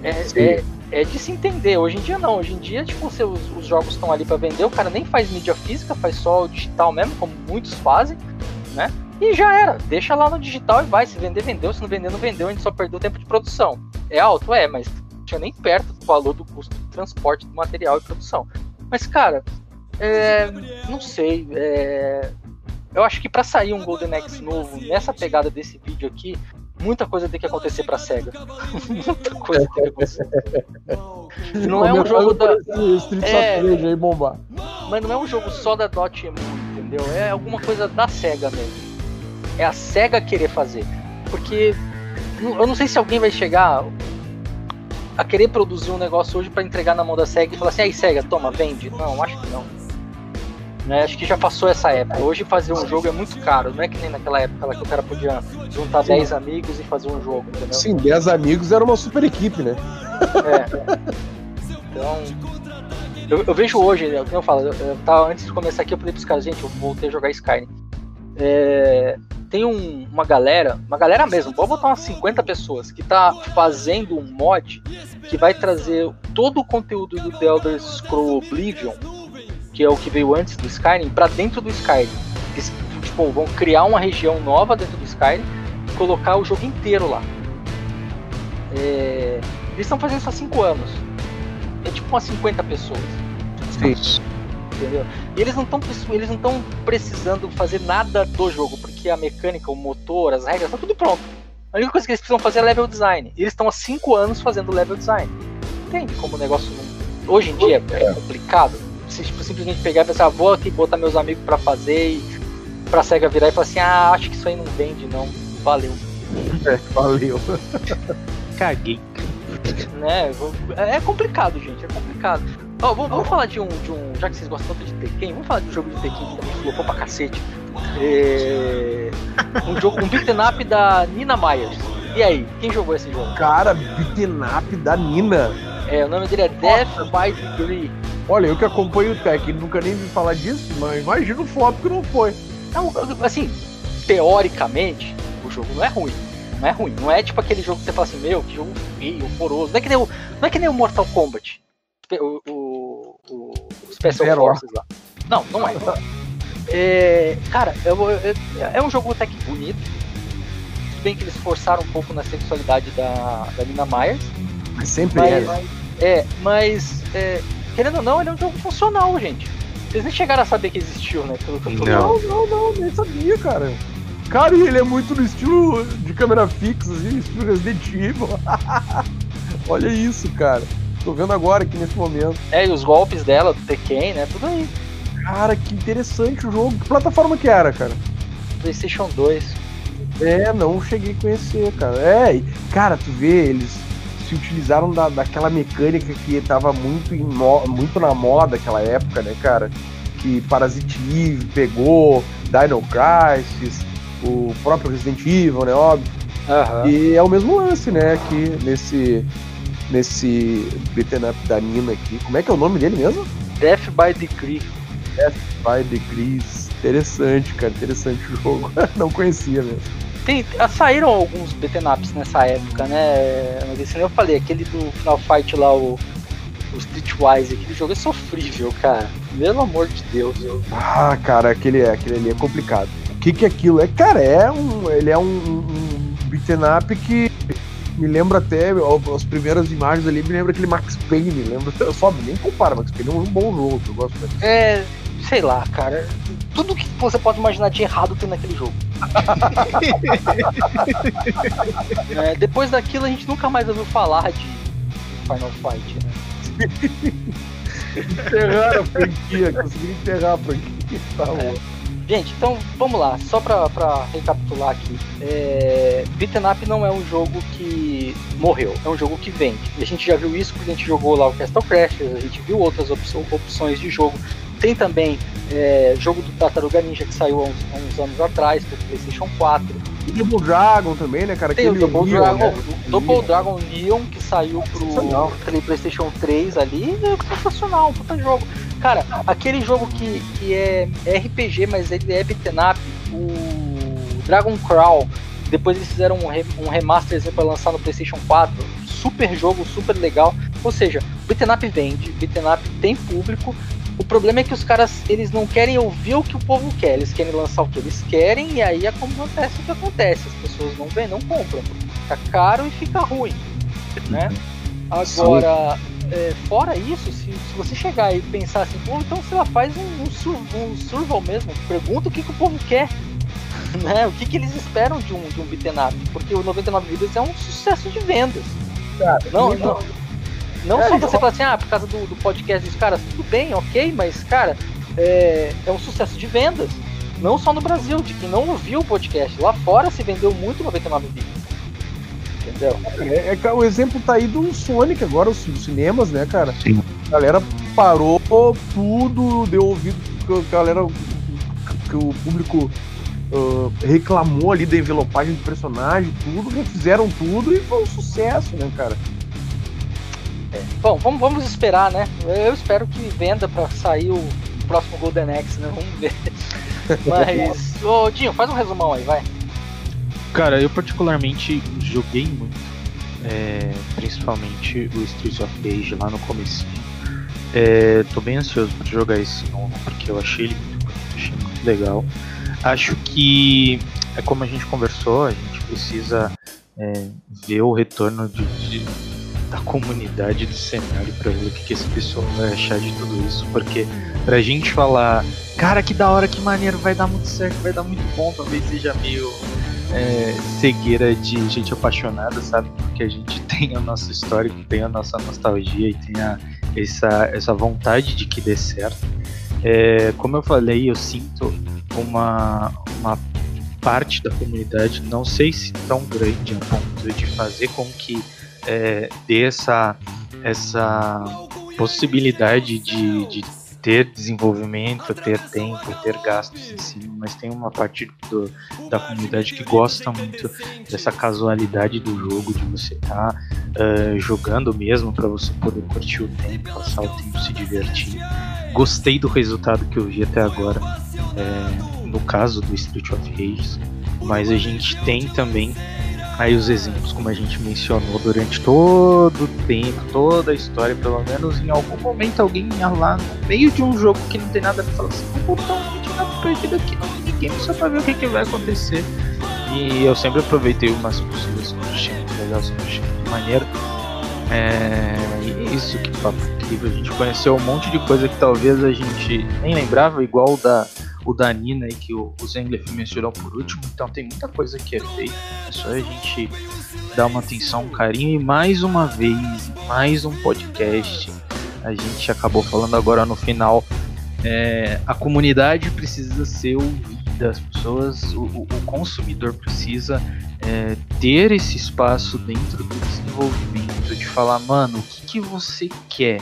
É, é, é de se entender. Hoje em dia não. Hoje em dia, tipo, se os, os jogos estão ali pra vender, o cara nem faz mídia física, faz só o digital mesmo, como muitos fazem, né? E já era. Deixa lá no digital e vai. Se vender, vendeu. Se não vender, não vendeu. A gente só perdeu tempo de produção. É alto? É, mas tinha nem perto do valor do custo de transporte do material e produção. Mas, cara, é, não sei. é, eu acho que pra sair um Golden Axe novo nessa pegada desse vídeo aqui, muita coisa tem que acontecer pra SEGA. muita coisa tem que acontecer. Não é um jogo da. Street É. Aí bombar. Mas não é um jogo só da Dotemu, entendeu? É alguma coisa da SEGA mesmo. É a SEGA querer fazer. Porque eu não sei se alguém vai chegar a querer produzir um negócio hoje pra entregar na mão da SEGA e falar assim, aí SEGA, toma, vende. Não, acho que não. Né, acho que já passou essa época. Hoje fazer um jogo é muito caro. Não é que nem naquela época lá que o cara podia juntar 10 amigos e fazer um jogo, entendeu? Sim, 10 amigos era uma super equipe, né? É. Então, eu, eu vejo hoje, né, eu falo, eu, eu tava, antes de começar aqui, eu falei pros caras, gente, eu voltei a jogar Skyrim. É, tem um- uma galera, uma galera mesmo, pode botar umas 50 pessoas, que tá fazendo um mod que vai trazer todo o conteúdo do The Elder Scroll Oblivion, que é o que veio antes do Skyrim, pra dentro do Skyrim. Eles tipo, vão criar uma região nova dentro do Skyrim e colocar o jogo inteiro lá. É, eles estão fazendo isso há 5 anos. É tipo umas 50 pessoas. Sim. Entendeu? E eles não estão eles não estão precisando fazer nada do jogo, porque a mecânica, o motor, as regras, tá tudo pronto. A única coisa que eles precisam fazer é level design. E eles estão há 5 anos fazendo level design. Entende como o negócio hoje em dia é complicado? Se tipo, simplesmente pegar e pensar, ah, vou aqui botar meus amigos pra fazer e pra SEGA virar e falar assim, ah, acho que isso aí não vende, não. Valeu. É, valeu. Caguei. né? É complicado, gente, é complicado. Ó, vamos, vamos falar de um, de um. Já que vocês gostam tanto de Tekken, vamos falar de um jogo de Tekken que também flopou pra cacete. É, Um jogo, um beat'em up da Nina Myers. E aí, quem jogou esse jogo? Cara, beaten up da Nina. É, o nome dele é Death by Degree. Olha, eu que acompanho o Tekken, nunca nem vi falar disso, mas imagina o flop que não foi. Não, assim, teoricamente, o jogo não é ruim. Não é ruim. Não é tipo aquele jogo que você fala assim, meu, que jogo feio, horroroso. Não é que nem o, não é que nem o Mortal Kombat. O, o, o, Special Zero. Forces lá. Não, não é. É, cara, eu- eu- é um jogo até que bonito. Tudo bem que eles forçaram um pouco na sexualidade da, da Nina Myers. Mas sempre Mas, era. é, mas é, querendo ou não, ele é um jogo funcional, gente. Vocês nem chegaram a saber que existiu, né? Pelo que eu tô Não. Não, não, não, nem sabia, cara. Cara, e ele é muito no estilo de câmera fixa, assim, estilo Resident Evil. Olha isso, cara. Tô vendo agora aqui nesse momento. É, e os golpes dela, do Tekken, né? Tudo aí. Cara, que interessante o jogo. Que plataforma que era, cara? PlayStation 2. É, não cheguei a conhecer, cara. É, cara, tu vê, eles se utilizaram da, daquela mecânica que tava muito, em mo- muito na moda naquela época, né, cara? Que Parasite Eve pegou, Dino Crisis, o próprio Resident Evil, né, óbvio. Aham. E é o mesmo lance, né, aqui nesse nesse beaten up da Nina aqui. Como é que é o nome dele mesmo? Death by Decree. By Degrees. Interessante, cara, interessante o jogo. Não conhecia mesmo. Tem, ah, saíram alguns beaten ups nessa época, né? Eu falei, aquele do Final Fight lá, o, o Streetwise, aquele jogo é sofrível, cara. Pelo amor de Deus. Eu... Ah, cara, aquele, aquele ali é complicado. O que que é aquilo? É, cara, é um, ele é um, um beaten up que Me lembra até, as primeiras imagens ali, me lembra aquele Max Payne, me lembra. Só nem compara, Max Payne é um bom jogo, eu gosto dele. É, sei lá, cara. Tudo que você pode imaginar de errado tem naquele jogo. É, depois daquilo a gente nunca mais ouviu falar de Final Fight, né? Enterraram a franquia, conseguiram enterrar a franquia. Tá É. bom. Gente, então vamos lá, só pra, pra recapitular aqui. É, Beaten Up não é um jogo que morreu, é um jogo que vende. E a gente já viu isso porque a gente jogou lá o Castle Crashers, a gente viu outras opço- opções de jogo. Tem também é, jogo do Tartaruga Ninja que saiu há uns, há uns anos atrás pro PlayStation 4. E Double Dragon também, né, cara? Tem o Aquele Double Neon, Dragon, né? o Double Dragon Neon que saiu pro PlayStation 3 ali, é sensacional, um puta jogo. Cara, aquele jogo que, que é RPG, mas ele é beaten up, o Dragon Crawl, depois eles fizeram um, re, um remaster para lançar no PlayStation 4, super jogo, super legal. Ou seja, beaten up vende, beaten up tem público. O problema é que os caras eles não querem ouvir o que o povo quer, eles querem lançar o que eles querem e aí acontece o que acontece. As pessoas não vêm, não compram, fica caro e fica ruim, né? Agora, é, fora isso, se, se você chegar e pensar assim, pô, então sei lá, faz um, um, sur, um survival mesmo, pergunta o que, que o povo quer, né? O que, que eles esperam de um, de um beaten up, porque o 99 Vidas é um sucesso de vendas. não, não, não É, só e- você falar assim, ah, por causa do, do podcast dos caras, tudo bem, ok, mas, cara, é, é um sucesso de vendas. Não só no Brasil, de quem não ouviu o podcast. Lá fora se vendeu muito 99 Vidas. Entendeu? É, é o exemplo tá aí do Sonic agora, os os cinemas, né, cara? Sim. A galera parou tudo, deu ouvido que a galera, que o público ah, reclamou ali da envelopagem do personagem, tudo, refizeram tudo e foi um sucesso, né, cara? Bom, vamos, vamos esperar, né? Eu espero que venda pra sair o próximo Golden Axe, né? Vamos ver. Mas, ô Dinho, faz um resumão aí, vai. Cara, eu particularmente joguei muito, é, principalmente o Streets of Rage lá no começo. É, tô bem ansioso para jogar esse novo, porque eu achei ele muito bonito, achei muito legal. Acho que, é como a gente conversou, a gente precisa é, ver o retorno de, de- da comunidade do cenário para ver o que, que esse pessoal vai achar de tudo isso, porque pra gente falar, cara, que da hora, que maneiro, vai dar muito certo, vai dar muito bom, talvez seja meio é, cegueira de gente apaixonada, sabe? Porque a gente tem a nossa história, tem a nossa nostalgia e tem a, essa, essa vontade de que dê certo. É, como eu falei, eu sinto uma, uma parte da comunidade, não sei se tão grande a ponto de fazer com que é, dê essa, essa possibilidade de, de ter desenvolvimento, ter tempo, ter gastos em cima, mas tem uma parte do, da comunidade que gosta muito dessa casualidade do jogo, de você estar jogando mesmo para você poder curtir o tempo, passar o tempo, se divertir. Gostei do resultado que eu vi até agora, é, no caso do Street of Rage, mas a gente tem também aí os exemplos, como a gente mencionou durante todo o tempo, toda a história, pelo menos em algum momento alguém ia lá no meio de um jogo que não tem nada a ver, fala assim, vou botar um vídeo na perdido aqui no minigame só pra ver o que, que vai acontecer. E eu sempre aproveitei o máximo possível, sempre achei muito legal, sempre achei muito maneiro. É, é isso que papo incrível, a gente conheceu um monte de coisa que talvez a gente nem lembrava, igual o da, o da Nina aí que o, o Zenglef mencionou por último, então tem muita coisa que é feita, é só a gente dar uma atenção, um carinho. E mais uma vez, mais um podcast, a gente acabou falando agora no final, é, a comunidade precisa ser ouvida, as pessoas, o, o- o consumidor precisa é, ter esse espaço dentro do desenvolvimento, de falar, mano, o que, que você quer?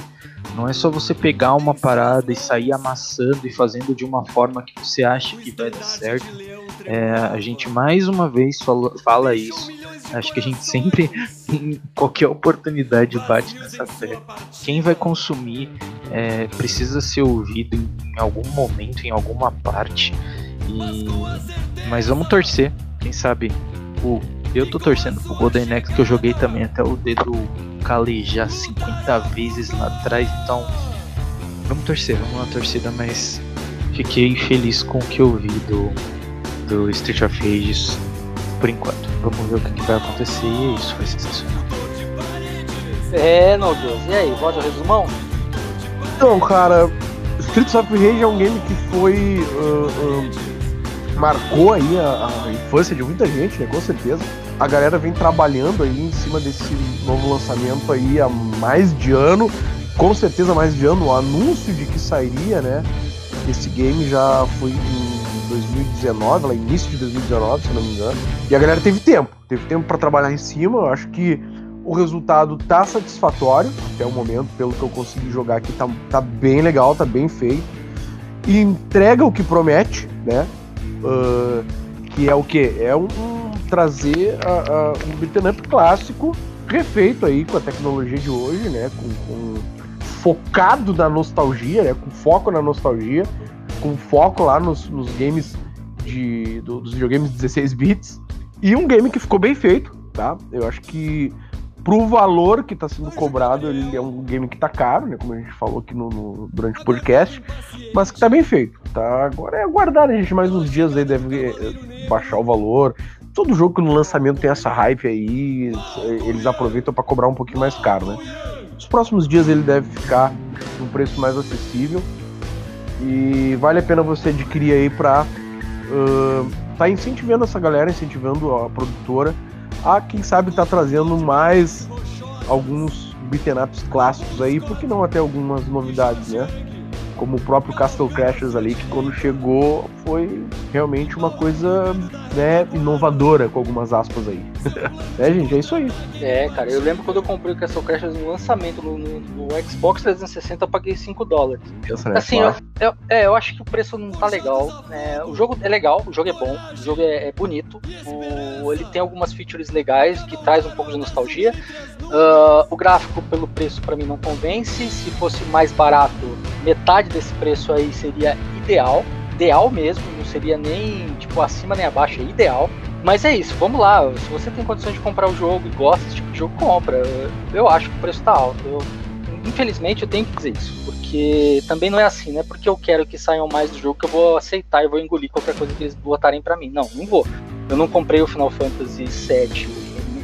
Não é só você pegar uma parada e sair amassando e fazendo de uma forma que você acha que vai dar certo. É, a gente mais uma vez fala, fala isso. Acho que a gente sempre, em qualquer oportunidade, bate nessa tecla. Quem vai consumir é, precisa ser ouvido em, em algum momento, em alguma parte. E... Mas vamos torcer. Quem sabe o. Eu tô torcendo pro Golden Axe que eu joguei também até o dedo calejar 50 vezes lá atrás, então vamos torcer, vamos na torcida, mas fiquei feliz com o que eu vi do, do Street of Rage por enquanto. Vamos ver o que, que vai acontecer e é isso, foi sensacional. É, Noguês. E aí, bota o resumão? Então, cara, Streets of Rage é um game que foi. uh, uh, marcou aí a, a infância de muita gente, né? Com certeza. A galera vem trabalhando aí em cima desse novo lançamento aí há mais de ano. Com certeza mais de ano. O anúncio de que sairia, né? Esse game já foi em 2019, lá início de 2019, se não me engano. E a galera teve tempo. Teve tempo para trabalhar em cima. Eu acho que o resultado tá satisfatório até o momento, pelo que eu consegui jogar aqui, tá, tá bem legal, tá bem feito. E entrega o que promete, né? Uh, que é o que? É um, trazer a, a, um beat'em up clássico, refeito aí com a tecnologia de hoje, né? Com, com focado na nostalgia, né? Com foco na nostalgia, com foco lá nos, nos games de, do, dos videogames 16 bits. E um game que ficou bem feito, tá? Eu acho que pro valor que está sendo cobrado, ele é um game que tá caro, né? Como a gente falou aqui no, no, durante o podcast, mas que tá bem feito, tá? Agora é aguardar, a gente mais uns dias aí deve eh, baixar o valor. Todo jogo que no lançamento tem essa hype aí, eles aproveitam para cobrar um pouquinho mais caro, né? Nos próximos dias ele deve ficar num preço mais acessível e vale a pena você adquirir aí para uh, tá incentivando essa galera, incentivando a produtora a quem sabe tá trazendo mais alguns beaten clássicos aí, porque não até algumas novidades, né? Como o próprio Castle Crashers ali, que quando chegou foi realmente uma coisa né, inovadora, com algumas aspas aí. é, gente, é isso aí. É, cara, eu lembro quando eu comprei o Castle Crashers no lançamento no, no, no Xbox 360, eu paguei 5 dólares. Pensa, né? Assim, eu, eu, é, eu acho que o preço não tá legal. É, o jogo é legal, o jogo é bom, o jogo é, é bonito. O, ele tem algumas features legais que traz um pouco de nostalgia. Uh, o gráfico, pelo preço, para mim não convence. Se fosse mais barato, metade desse preço aí seria ideal. Ideal mesmo, não seria nem tipo acima nem abaixo, é ideal. Mas é isso, vamos lá. Se você tem condições de comprar o jogo e gosta desse tipo de jogo, compra. Eu acho que o preço tá alto. Eu, infelizmente eu tenho que dizer isso, porque também não é assim, né? Porque eu quero que saiam mais do jogo que eu vou aceitar e vou engolir qualquer coisa que eles botarem para mim. Não, não vou. Eu não comprei o Final Fantasy VII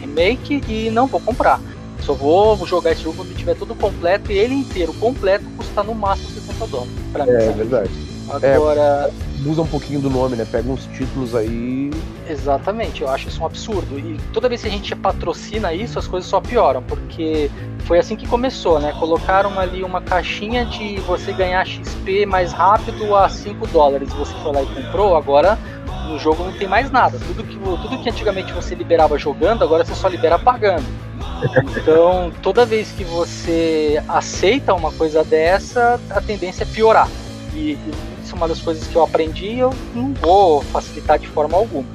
Remake e não vou comprar. Só vou jogar esse jogo quando tiver tudo completo e ele inteiro completo custar no máximo 60 dólares. Pra mim, É verdade. Agora, Muda um pouquinho do nome, né? Pega uns títulos aí. exatamente, eu acho isso um absurdo. E toda vez que a gente patrocina isso, as coisas só pioram, porque foi assim que começou, né? Colocaram ali uma caixinha de você ganhar XP mais rápido a 5 dólares. Você foi lá e comprou, agora no jogo não tem mais nada. Tudo que, tudo que antigamente você liberava jogando, agora você só libera pagando. Então, toda vez que você aceita uma coisa dessa, a tendência é piorar. E, e isso é uma das coisas que eu aprendi eu não vou facilitar de forma alguma.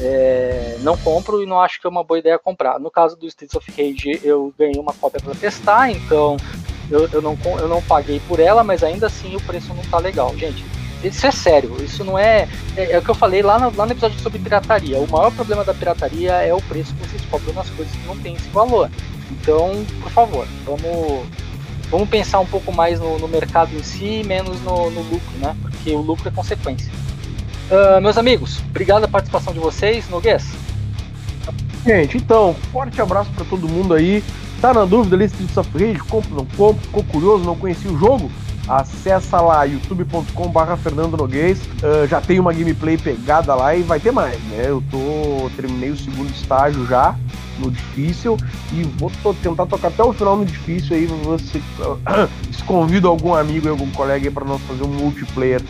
É, não compro e não acho que é uma boa ideia comprar. No caso do Streets of Rage, eu ganhei uma cópia para testar, então eu, eu, não, eu não paguei por ela, mas ainda assim o preço não tá legal. Gente, isso é sério, isso não é. É, é o que eu falei lá no, lá no episódio sobre pirataria. O maior problema da pirataria é o preço que vocês cobram nas coisas que não tem esse valor. Então, por favor, vamos, vamos pensar um pouco mais no, no mercado em si e menos no, no lucro, né? Porque o lucro é consequência. Ah, meus amigos, obrigado pela participação de vocês. Noguês, Gente, então, forte abraço pra todo mundo aí. Tá na dúvida ali, Streets of Rage, compra, não compra, ficou curioso, não conhecia o jogo? Acessa lá, youtube.com.br Fernando Noguês. Ah, já tem uma gameplay pegada lá e vai ter mais, né? Eu tô. Terminei o segundo estágio já no difícil e vou tentar tocar até o final no difícil aí. Você se convido algum amigo algum colega pra nós fazer um multiplayer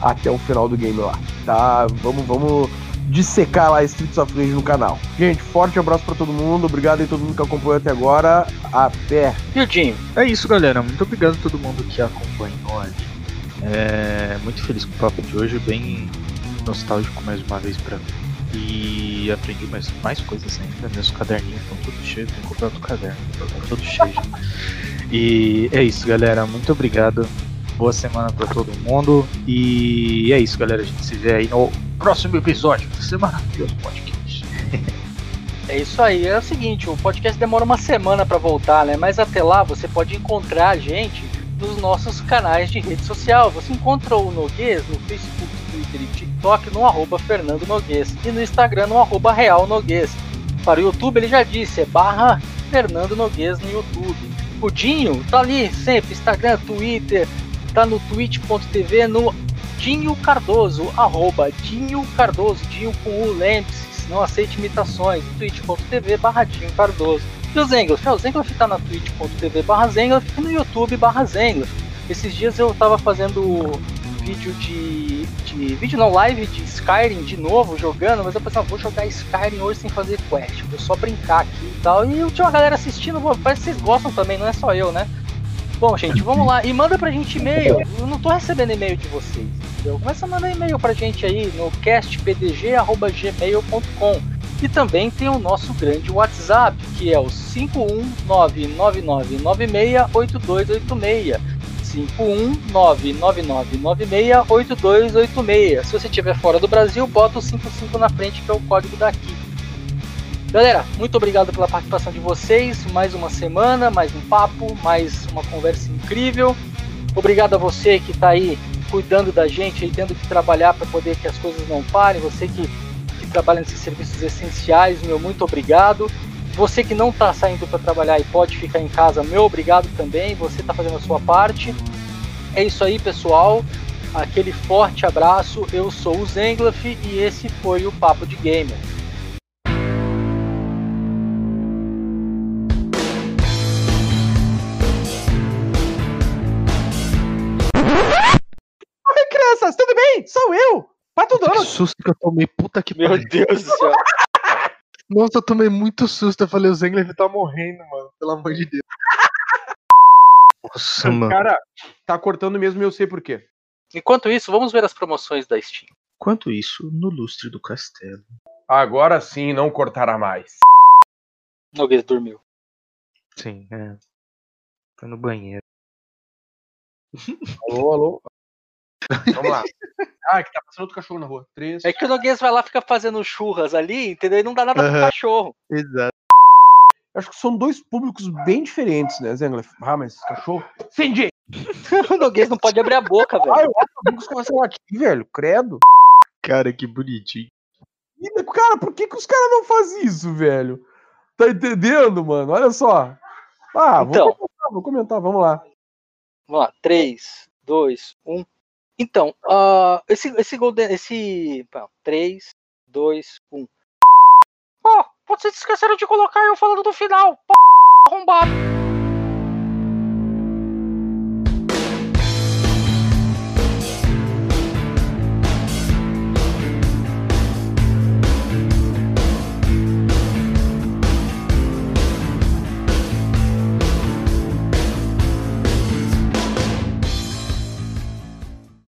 até o final do game lá. Tá? Vamos, vamos dissecar lá Streets of Rage no canal. Gente, forte abraço pra todo mundo. Obrigado aí todo mundo que acompanhou até agora. Até. e o Dinho? É isso, galera. Muito obrigado a todo mundo que acompanhou aí. É, muito feliz com o papo de hoje, bem nostálgico mais uma vez pra mim. E aprendi mais, mais coisas ainda. Meus caderninhos estão todos cheios, tem que comprar outro caderno, tá todo cheio. já. E é isso, galera. Muito obrigado. Boa semana pra todo mundo. E é isso, galera. A gente se vê aí no próximo episódio da Semana Deus Podcast. É isso aí. É o seguinte, o podcast demora uma semana pra voltar, né? Mas até lá você pode encontrar a gente dos nossos canais de rede social. Você encontra o Noguês no Facebook, Twitter e TikTok no arroba Fernando Noguês e no Instagram no arroba Real Noguês. Para o YouTube ele já disse, é barra Fernando Noguês no YouTube. O Dinho tá ali sempre, Instagram, Twitter, tá no twitch.tv no Dinho Cardoso, arroba Dinho Cardoso, Dinho com o lembre-se, não aceite imitações, twitch.tv barra Dinho Cardoso. E o Zengloff? o Zengloff tá na twitch.tv barra Zengloff e no YouTube barra Zengloff. Esses dias eu tava fazendo vídeo de, de. vídeo não, live de Skyrim de novo, jogando, mas eu pensei, ah, vou jogar Skyrim hoje sem fazer quest, vou só brincar aqui e tal. E eu tinha uma galera assistindo, parece que vocês gostam também, não é só eu, né? Bom, gente, vamos lá. E manda pra gente e-mail. Eu não tô recebendo e-mail de vocês, entendeu? Começa a mandar e-mail pra gente aí no castpdg.gmail.com. E também tem o nosso grande WhatsApp, que é o 51999968286. 51999968286. Se você estiver fora do Brasil, bota o 55 na frente, que é o código daqui. Galera, muito obrigado pela participação de vocês. Mais uma semana, mais um papo, mais uma conversa incrível. Obrigado a você que está aí cuidando da gente, aí tendo que trabalhar para poder que as coisas não parem. Você que, que trabalha nesses serviços essenciais, meu muito obrigado. Você que não está saindo para trabalhar e pode ficar em casa, meu obrigado também. Você está fazendo a sua parte. É isso aí, pessoal. Aquele forte abraço. Eu sou o Zengloff e esse foi o Papo de Gamer. Sou eu! Pato Que Dono! susto que eu tomei, puta que Meu pariu. Deus do céu. Nossa, eu tomei muito susto. Eu falei, o Zengler tá morrendo, mano. Pelo amor de Deus. Nossa, mano. Cara, tá cortando mesmo e eu sei por quê. Enquanto isso, vamos ver as promoções da Steam. Enquanto isso, no lustre do castelo. Agora sim não cortará mais. Noguês dormiu. Sim, é. Foi no banheiro. Alô, alô. Vamos lá. Ah, que tá passando outro cachorro na rua. Três. É que o Noguês vai lá ficar fazendo churras ali, entendeu? E não dá nada pro Aham. cachorro. Exato. Acho que são dois públicos bem diferentes, né, Zengler? Ah, mas cachorro. Cindy! o Noguês não pode abrir a boca, Ah, velho. eu acho que os começam a latir, velho. Credo. Cara, que bonitinho. Cara, por que, que os caras não fazem isso, velho? Tá entendendo, mano? Olha só. Ah, Então. vou comentar, vou comentar, vamos lá. Vamos lá. 3, 2, 1. Então, ah, esse, esse Golden. Esse. 3, 2, 1. Ó, vocês esqueceram de colocar eu falando do final. P... arrombado.